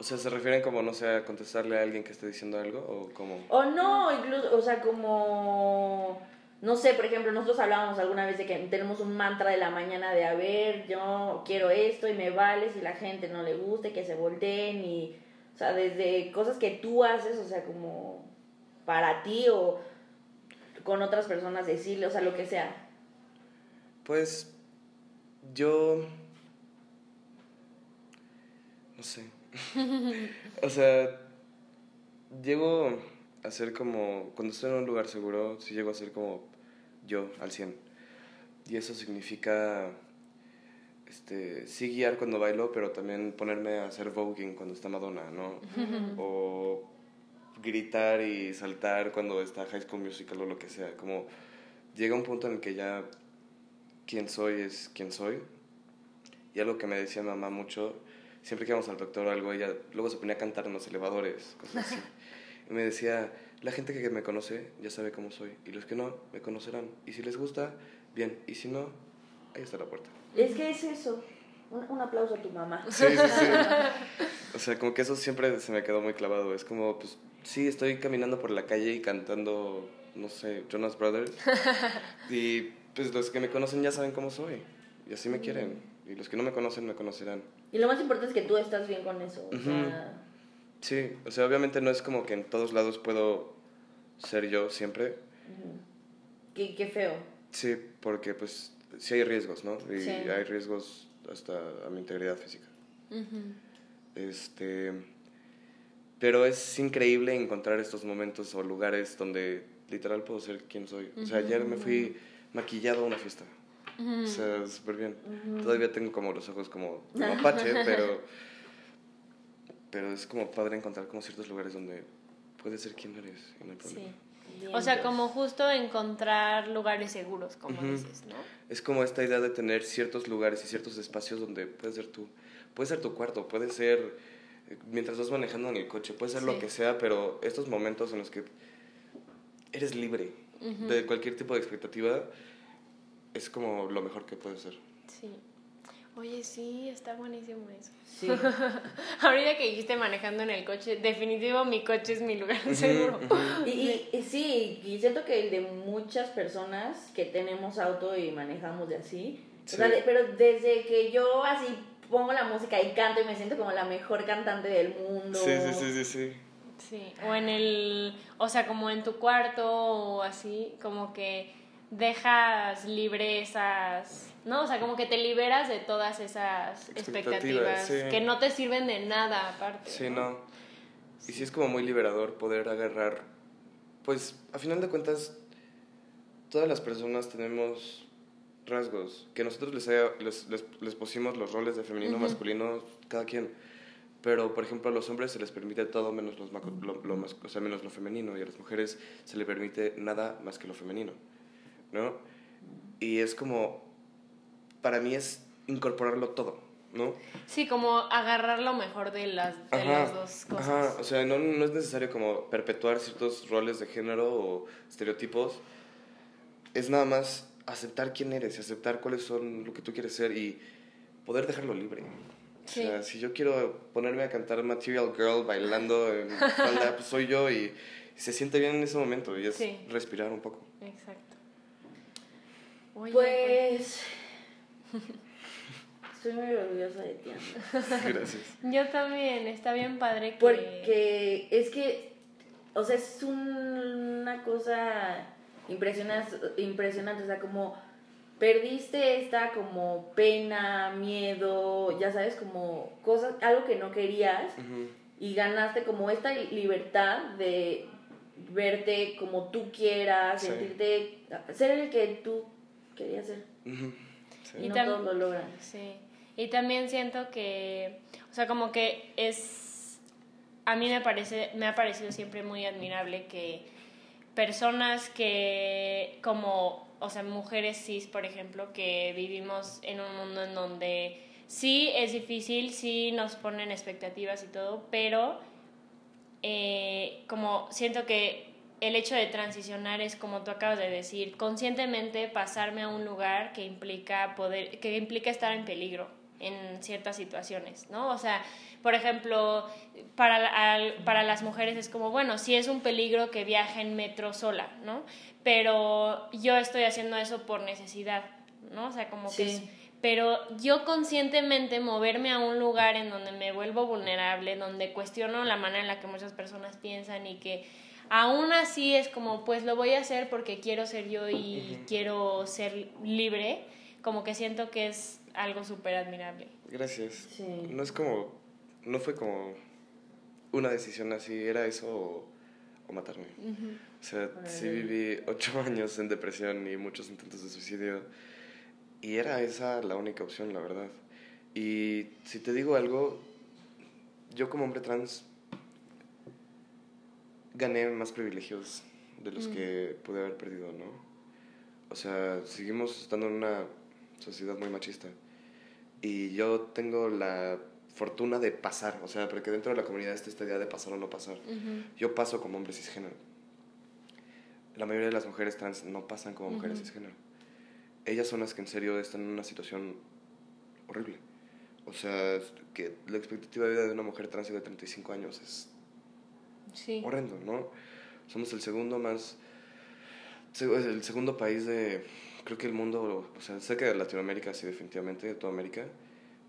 C: O sea, ¿se refieren como, no sé, a contestarle a alguien que esté diciendo algo o como...
B: O no, incluso, o sea, como, no sé, por ejemplo, nosotros hablábamos alguna vez de que tenemos un mantra de la mañana de, a ver, yo quiero esto y me vale si la gente no le guste, que se volteen y, o sea, desde cosas que tú haces, o sea, como para ti o con otras personas decirle, o sea, lo que sea.
C: Pues yo... No sé. o sea, llego a ser como... Cuando estoy en un lugar seguro, sí llego a ser como yo al 100. Y eso significa... Este, sí guiar cuando bailo, pero también ponerme a hacer voguing cuando está Madonna, ¿no? o gritar y saltar cuando está High School Musical o lo que sea. Como llega un punto en el que ya quien soy es quien soy. Y algo que me decía mamá mucho, siempre que íbamos al doctor o algo, ella luego se ponía a cantar en los elevadores, cosas así. y me decía, la gente que me conoce ya sabe cómo soy. Y los que no, me conocerán. Y si les gusta, bien. Y si no, ahí está la puerta.
B: Es que es eso. Un, un aplauso a tu mamá.
C: Sí, sí, sí. O sea, como que eso siempre se me quedó muy clavado. Es como, pues, sí, estoy caminando por la calle y cantando, no sé, Jonas Brothers. Y pues los que me conocen ya saben cómo soy. Y así me quieren. Y los que no me conocen me conocerán.
B: Y lo más importante es que tú estás bien con eso. O sea,
C: Sí, o sea, obviamente no es como que en todos lados puedo ser yo siempre.
B: ujú. qué, qué feo.
C: Sí, porque pues sí hay riesgos, ¿no? Y
B: Sí.
C: hay riesgos hasta a mi integridad física. Este, pero es increíble encontrar estos momentos o lugares donde literal puedo ser quien soy. O sea, ayer me fui maquillado a una fiesta. O sea, súper bien. Todavía tengo como los ojos como como mapache, pero, pero es como padre encontrar como ciertos lugares donde puedes ser quien eres y no hay problema.
A: Sí.
B: Bien,
A: O sea, como justo encontrar lugares seguros, como
C: Ujú.
A: dices, ¿no?
C: Es como esta idea de tener ciertos lugares y ciertos espacios donde puedes ser tú. Puede ser tu cuarto, puede ser mientras vas manejando en el coche, puede ser
A: Sí.
C: lo que sea, pero estos momentos en los que eres libre de cualquier tipo de expectativa es como lo mejor que puede ser.
A: Sí. Oye, sí, está buenísimo eso.
B: Sí.
A: Ahorita que dijiste manejando en el coche, definitivo mi coche es mi lugar seguro.
B: Y, y- y sí, y siento que el de muchas personas que tenemos auto y manejamos de así,
C: Sí.
B: o sea, de- pero desde que yo así pongo la música y canto y me siento como la mejor cantante del mundo.
C: Sí, sí, sí, sí, sí.
A: Sí, o en el, o sea, como en tu cuarto o así, como que dejas libre esas, ¿no? O sea, como que te liberas de todas esas
C: Expectativas,
A: expectativas
C: sí.
A: que no te sirven de nada aparte.
C: Sí, no. Y sí es como muy liberador poder agarrar, pues a final de cuentas, todas las personas tenemos rasgos, que nosotros les, haya- les, les, les pusimos los roles de femenino, masculino, cada quien. Pero, por ejemplo, a los hombres se les permite todo menos, los, lo, lo o sea, menos lo femenino, y a las mujeres se les permite nada más que lo femenino, ¿no? Y es como, para mí es incorporarlo todo, ¿no?
A: Sí, como agarrar lo mejor de las, de
C: Ajá,
A: las dos cosas.
C: Ajá, o sea, no, no es necesario como perpetuar ciertos roles de género o estereotipos. Es nada más aceptar quién eres y aceptar cuáles son lo que tú quieres ser y poder dejarlo libre.
A: Sí.
C: O sea, si yo quiero ponerme a cantar Material Girl bailando en falda, pues soy yo y se siente bien en ese momento y es
A: Sí.
C: respirar un poco.
A: Exacto. Oye,
B: Pues. Estoy muy orgullosa de ti, Ana.
C: Gracias.
A: Yo también, está bien padre que...
B: Porque es que, o sea, es un- una cosa impresionante, impresionante, o sea, como perdiste esta como pena, miedo, ya sabes, como cosas, algo que no querías y ganaste como esta libertad de verte como tú quieras,
C: Sí.
B: sentirte, ser el que tú querías ser.
C: Ujú. Sí.
B: Y
A: Y
B: no todos lo logran.
A: Sí. Y también siento que, o sea, como que es, a mí me parece, me ha parecido siempre muy admirable que personas que, como, o sea, mujeres cis, por ejemplo, que vivimos en un mundo en donde sí es difícil, sí nos ponen expectativas y todo, pero eh, como siento que el hecho de transicionar es como tú acabas de decir, conscientemente pasarme a un lugar que implica poder, que implica estar en peligro en ciertas situaciones, ¿no? O sea, por ejemplo, para, al- para las mujeres es como, bueno, sí es un peligro que viaje en metro sola, ¿no? Pero yo estoy haciendo eso por necesidad, ¿no? O sea, como que... Es- pero yo conscientemente moverme a un lugar en donde me vuelvo vulnerable, donde cuestiono la manera en la que muchas personas piensan y que aún así es como, pues lo voy a hacer porque quiero ser yo y quiero ser libre, como que siento que es algo súper admirable.
C: Gracias.
B: Sí.
C: No es como, no fue como una decisión así, era eso o, o matarme. O sea, sí viví ocho años en depresión y muchos intentos de suicidio. Y era esa la única opción, la verdad. Y si te digo algo, yo como hombre trans gané más privilegios de los que pude haber perdido, ¿no? O sea, seguimos estando en una sociedad muy machista. Y yo tengo la fortuna de pasar, o sea, porque dentro de la comunidad está esta idea de pasar o no pasar. Yo paso como hombre cisgénero. La mayoría de las mujeres trans no pasan como mujeres cisgénero. Ellas son las que en serio están en una situación horrible. O sea, que la expectativa de vida de una mujer trans de 35 años es
A: Sí.
C: horrendo, ¿no? Somos el segundo más... El segundo país de... Creo que el mundo, o sea, que de Latinoamérica, sí, definitivamente, de toda América,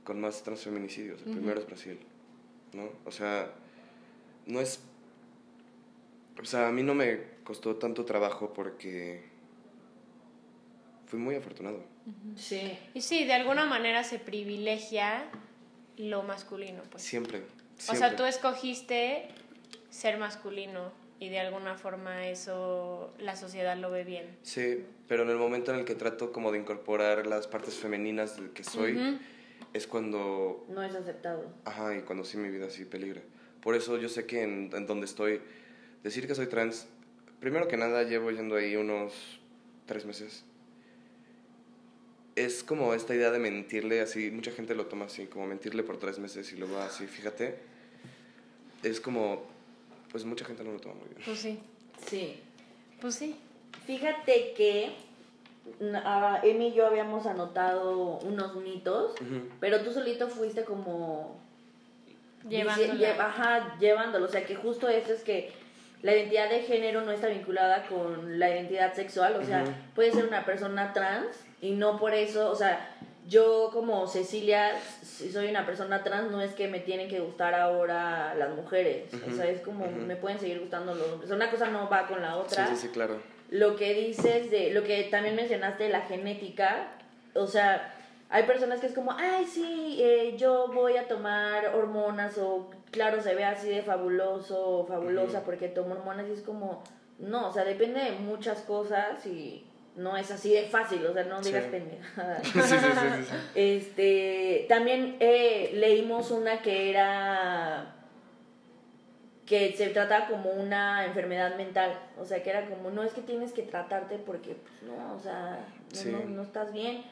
C: con más transfeminicidios. El primero es Brasil, ¿no? O sea, no es... O sea, a mí no me costó tanto trabajo porque fui muy afortunado.
B: Sí.
A: Y sí, de alguna manera se privilegia lo masculino, pues.
C: Siempre.
A: O sea, tú escogiste ser masculino y de alguna forma eso la sociedad lo ve bien.
C: Sí, pero en el momento en el que trato como de incorporar las partes femeninas del que soy, es cuando
B: No es aceptado.
C: Ajá, y cuando sí mi vida sí peligra. Por eso yo sé que en, en donde estoy, decir que soy trans, primero que nada llevo yendo ahí unos tres meses. Es como esta idea de mentirle así, mucha gente lo toma así, como mentirle por tres meses y luego así, fíjate. Es como, pues mucha gente no lo toma muy bien.
A: Pues sí,
B: Sí.
A: pues sí.
B: Fíjate que ah, Emi y yo habíamos anotado unos mitos, pero tú solito fuiste como
A: Llevándola.
B: dice- lle- ajá, llevándolo. O sea, que justo eso es que la identidad de género no está vinculada con la identidad sexual. O sea, puede ser una persona trans y no por eso, o sea, yo como Cecilia, si soy una persona trans, no es que me tienen que gustar ahora las mujeres. O sea, es como me pueden seguir gustando los hombres. Una cosa no va con la
C: Sí,
B: otra
C: sí, sí, claro.
B: lo que dices de lo que también mencionaste de la genética, o sea, hay personas que es como, ay, sí, eh, yo voy a tomar hormonas o claro, se ve así de fabuloso o fabulosa porque tomo hormonas y es como, no, o sea, depende de muchas cosas y no es así de fácil, o sea, no digas
C: sí, sí, sí, sí.
B: Este, también eh, leímos una que era que se trataba como una enfermedad mental, o sea, que era como, no es que tienes que tratarte porque, pues, no, o sea, no, no, no estás bien.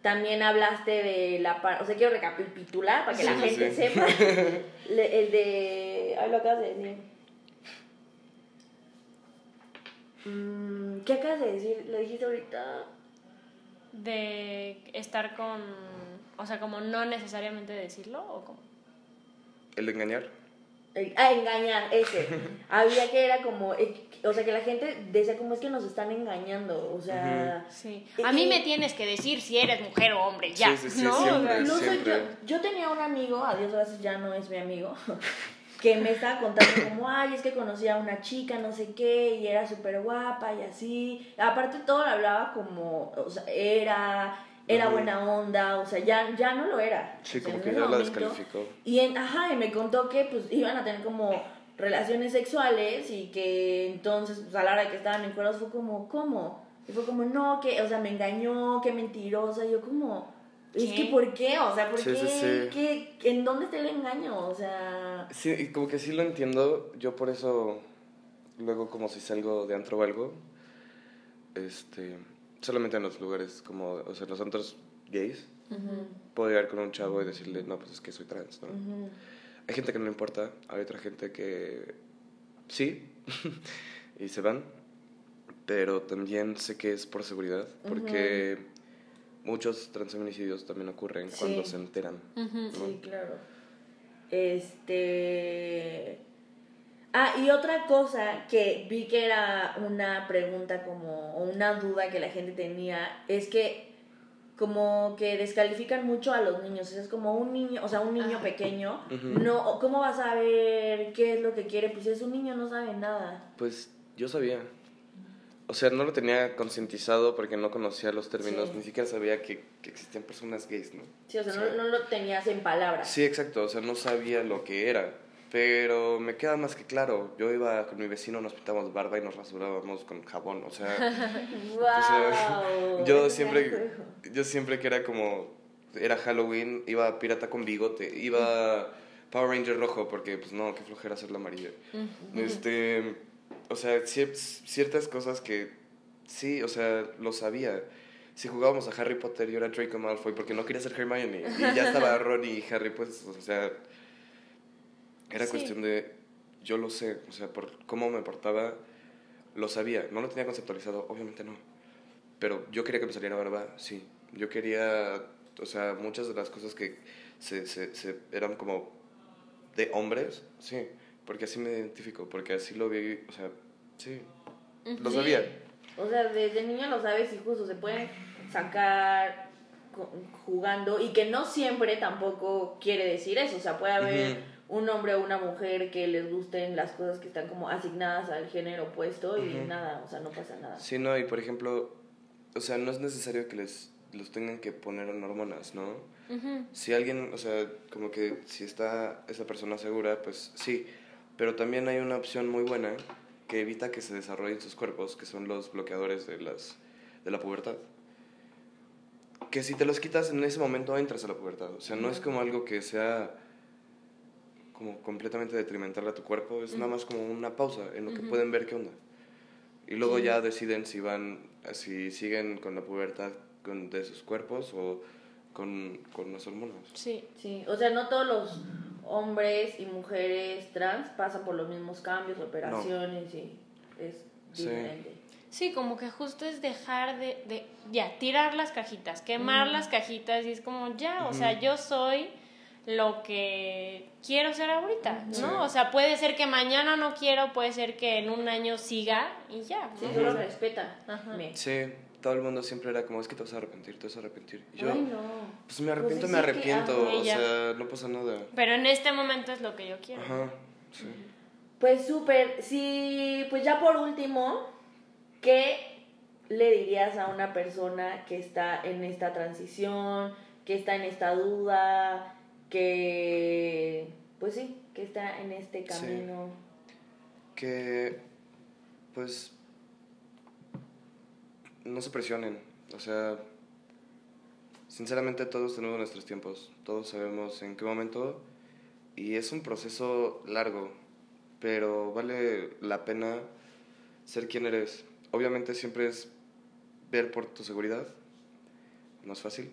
B: también hablaste de la parte, o sea, quiero recapitular para que la gente sepa. El de, ay, lo acabas de decir. Mm, ¿Qué acabas de decir? Lo dijiste ahorita.
A: De estar con. O sea, como no necesariamente decirlo o como.
C: El de engañar.
B: El- ah, engañar, ese. Había que era como, eh, o sea, que la gente decía como es que nos están engañando, o sea...
A: Sí.
B: Y-
A: A mí me tienes que decir si eres mujer o hombre, ya.
C: Sí, sí, sí,
A: ¿no?
C: siempre.
B: Incluso
C: siempre.
B: yo, yo tenía un amigo, a Dios gracias ya no es mi amigo, que me estaba contando como, ay, es que conocí a una chica, no sé qué, y era súper guapa y así. Aparte todo lo hablaba como, o sea, era, era buena onda, o sea, ya, ya no lo era.
C: Sí,
B: O sea,
C: como que ya la
B: momento-
C: descalificó.
B: Y en, ajá, y me contó que pues iban a tener como relaciones sexuales y que entonces pues a la hora de que estaban en cueros fue como, ¿cómo? Y fue como, no, que, o sea, me engañó, qué mentirosa, y yo como, es que ¿por qué? O sea, ¿por
C: Sí,
B: qué?
C: sí, sí.
B: ¿Qué- ¿En dónde está el engaño? O sea,
C: Sí, y como que sí lo entiendo. Yo por eso, luego como si salgo de antro o algo, este, solamente en los lugares como, o sea, en los antros gays, puedo llegar con un chavo y decirle, no, pues es que soy trans, ¿no?
B: ujú,
C: Hay gente que no le importa, hay otra gente que sí, y se van, pero también sé que es por seguridad, porque muchos transfeminicidios también ocurren
B: Sí.
C: cuando se enteran.
B: Sí, claro. Este... Ah, y otra cosa que vi que era una pregunta como, o una duda que la gente tenía, es que como que descalifican mucho a los niños. Es como un niño, o sea, un niño
A: Ajá.
B: pequeño, no, ¿cómo va a saber qué es lo que quiere? Pues si es un niño, no sabe nada.
C: Pues yo sabía. O sea, no lo tenía concientizado porque no conocía los términos,
B: Sí.
C: ni siquiera sabía que, que existían personas gays, ¿no?
B: Sí, o sea. No, no lo tenías en palabras.
C: Sí, exacto, o sea, no sabía lo que era. Pero me queda más que claro, yo iba con mi vecino, nos pintábamos barba y nos rasurábamos con jabón, o sea,
B: ¡Wow!
C: yo siempre, yo siempre que era como, era Halloween, iba a pirata con bigote, iba Power Ranger rojo, porque pues no, qué flojera hacerlo amarillo. Este, o sea, cier- ciertas cosas que sí, o sea, lo sabía. Si jugábamos a Harry Potter, yo era Draco Malfoy porque no quería ser Hermione. Y ya estaba Ron y Harry, pues, o sea, era
A: Sí.
C: cuestión de, yo lo sé, o sea, por cómo me portaba, lo sabía. No lo tenía conceptualizado, obviamente no. Pero yo quería que me saliera barba, sí. Yo quería, o sea, muchas de las cosas que se, se, se eran como de hombres, sí. Porque así me identifico, porque así lo vi, o sea, sí. Lo sabía.
B: O sea, desde niño lo sabes y justo se pueden sacar jugando y que no siempre tampoco quiere decir eso. O sea, puede haber un hombre o una mujer que les gusten las cosas que están como asignadas al género opuesto y nada, o sea, no pasa nada.
C: Sí, no, y por ejemplo, o sea, no es necesario que les los tengan que poner en hormonas, ¿no? Si alguien, o sea, como que si está esa persona segura, pues sí. Pero también hay una opción muy buena que evita que se desarrollen sus cuerpos, que son los bloqueadores de, las, de la pubertad. Que si te los quitas en ese momento entras a la pubertad. O sea, no es como algo que sea como completamente detrimental a tu cuerpo, es nada más como una pausa en lo que pueden ver qué onda. Y luego
B: Sí.
C: ya deciden si van, si siguen con la pubertad con, de sus cuerpos o con, con las hormonas.
A: Sí.
B: Sí, o sea, no todos los hombres y mujeres trans pasan por los mismos cambios, operaciones y es diferente.
A: Sí, como que justo es dejar de, de ya, tirar las cajitas, quemar las cajitas y es como ya, o sea, yo soy lo que quiero ser ahorita, ¿no?
C: Sí.
A: O sea, puede ser que mañana no quiero, puede ser que en un año siga y ya.
B: Sí,
A: ¿no?
B: solo respeta.
A: Ajá.
C: Sí, todo el mundo siempre era como, es que te vas a arrepentir, te vas a arrepentir. Y yo,
B: Ay, no.
C: pues me arrepiento,
B: Pues
C: me
B: sí que-
C: arrepiento, o sea, no pasa nada.
A: Pero en este momento es lo que yo quiero.
C: Ajá, sí.
B: Pues súper, sí, pues ya por último, ¿qué le dirías a una persona que está en esta transición, que está en esta duda, que, pues sí, que está en este
C: Sí.
B: camino?
C: Que, pues, no se presionen. O sea, sinceramente todos tenemos nuestros tiempos, todos sabemos en qué momento y es un proceso largo, pero vale la pena ser quien eres. Obviamente siempre es ver por tu seguridad, no es fácil.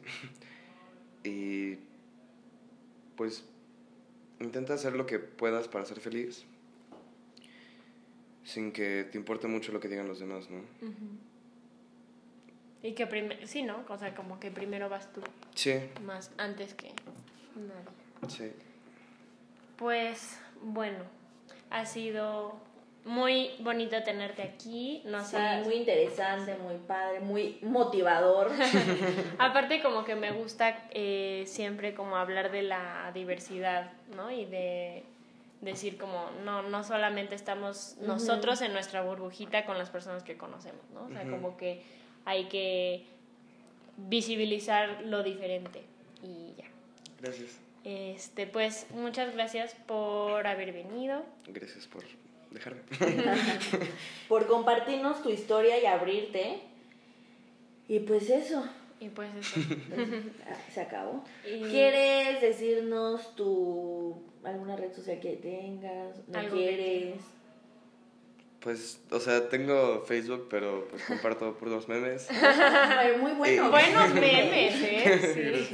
C: y pues intenta hacer lo que puedas para ser feliz sin que te importe mucho lo que digan los demás, ¿no?
A: Y que primero, sí, ¿no? O sea, como que primero vas tú.
C: Sí.
A: Más antes que nadie.
C: Sí.
A: Pues bueno, ha sido muy bonito tenerte aquí. Nos
B: sí,
A: has-
B: muy interesante, muy padre, muy motivador.
A: Aparte como que me gusta eh, siempre como hablar de la diversidad, ¿no? Y de decir como, no, no solamente estamos nosotros en nuestra burbujita con las personas que conocemos, ¿no? O sea, como que hay que visibilizar lo diferente y ya.
C: Gracias.
A: Este, pues muchas gracias por haber venido.
C: Gracias por dejarme.
B: por compartirnos tu historia y abrirte. Y pues eso,
A: Y pues eso.
B: se acabó.
A: Y-
B: ¿Quieres decirnos tu alguna red social que tengas? ¿No
A: que
B: quieres?
C: Pues, o sea, tengo Facebook, pero pues comparto puros memes.
B: Muy bueno.
C: Eh,
A: Buenos memes, ¿eh?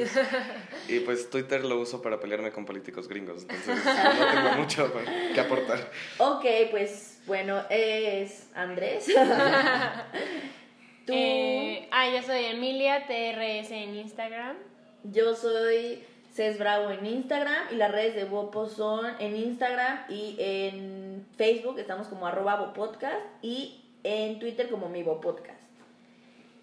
A: Sí.
C: Y pues Twitter lo uso para pelearme con políticos gringos, entonces no tengo mucho que aportar.
B: Ok, pues bueno, es Andrés. Tú,
A: Eh, ah, yo soy Emilia, TRS en Instagram.
B: yo soy Cés Bravo en Instagram y las redes de Bopo son en Instagram y en Facebook estamos como arroba Bopodcast y en Twitter como mi Bopodcast.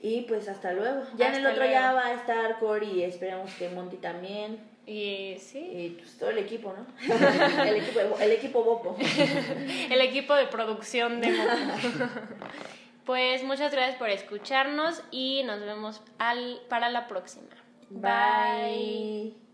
B: Y pues hasta luego. Ya en el
A: Hasta
B: otro ya va a estar Cory y esperamos que Monty también.
A: Y sí,
B: Y pues todo el equipo, ¿no? el, equipo, el equipo Bopo.
A: el equipo de producción de Moco. Pues muchas gracias por escucharnos y nos vemos al, para la próxima.
B: Bye.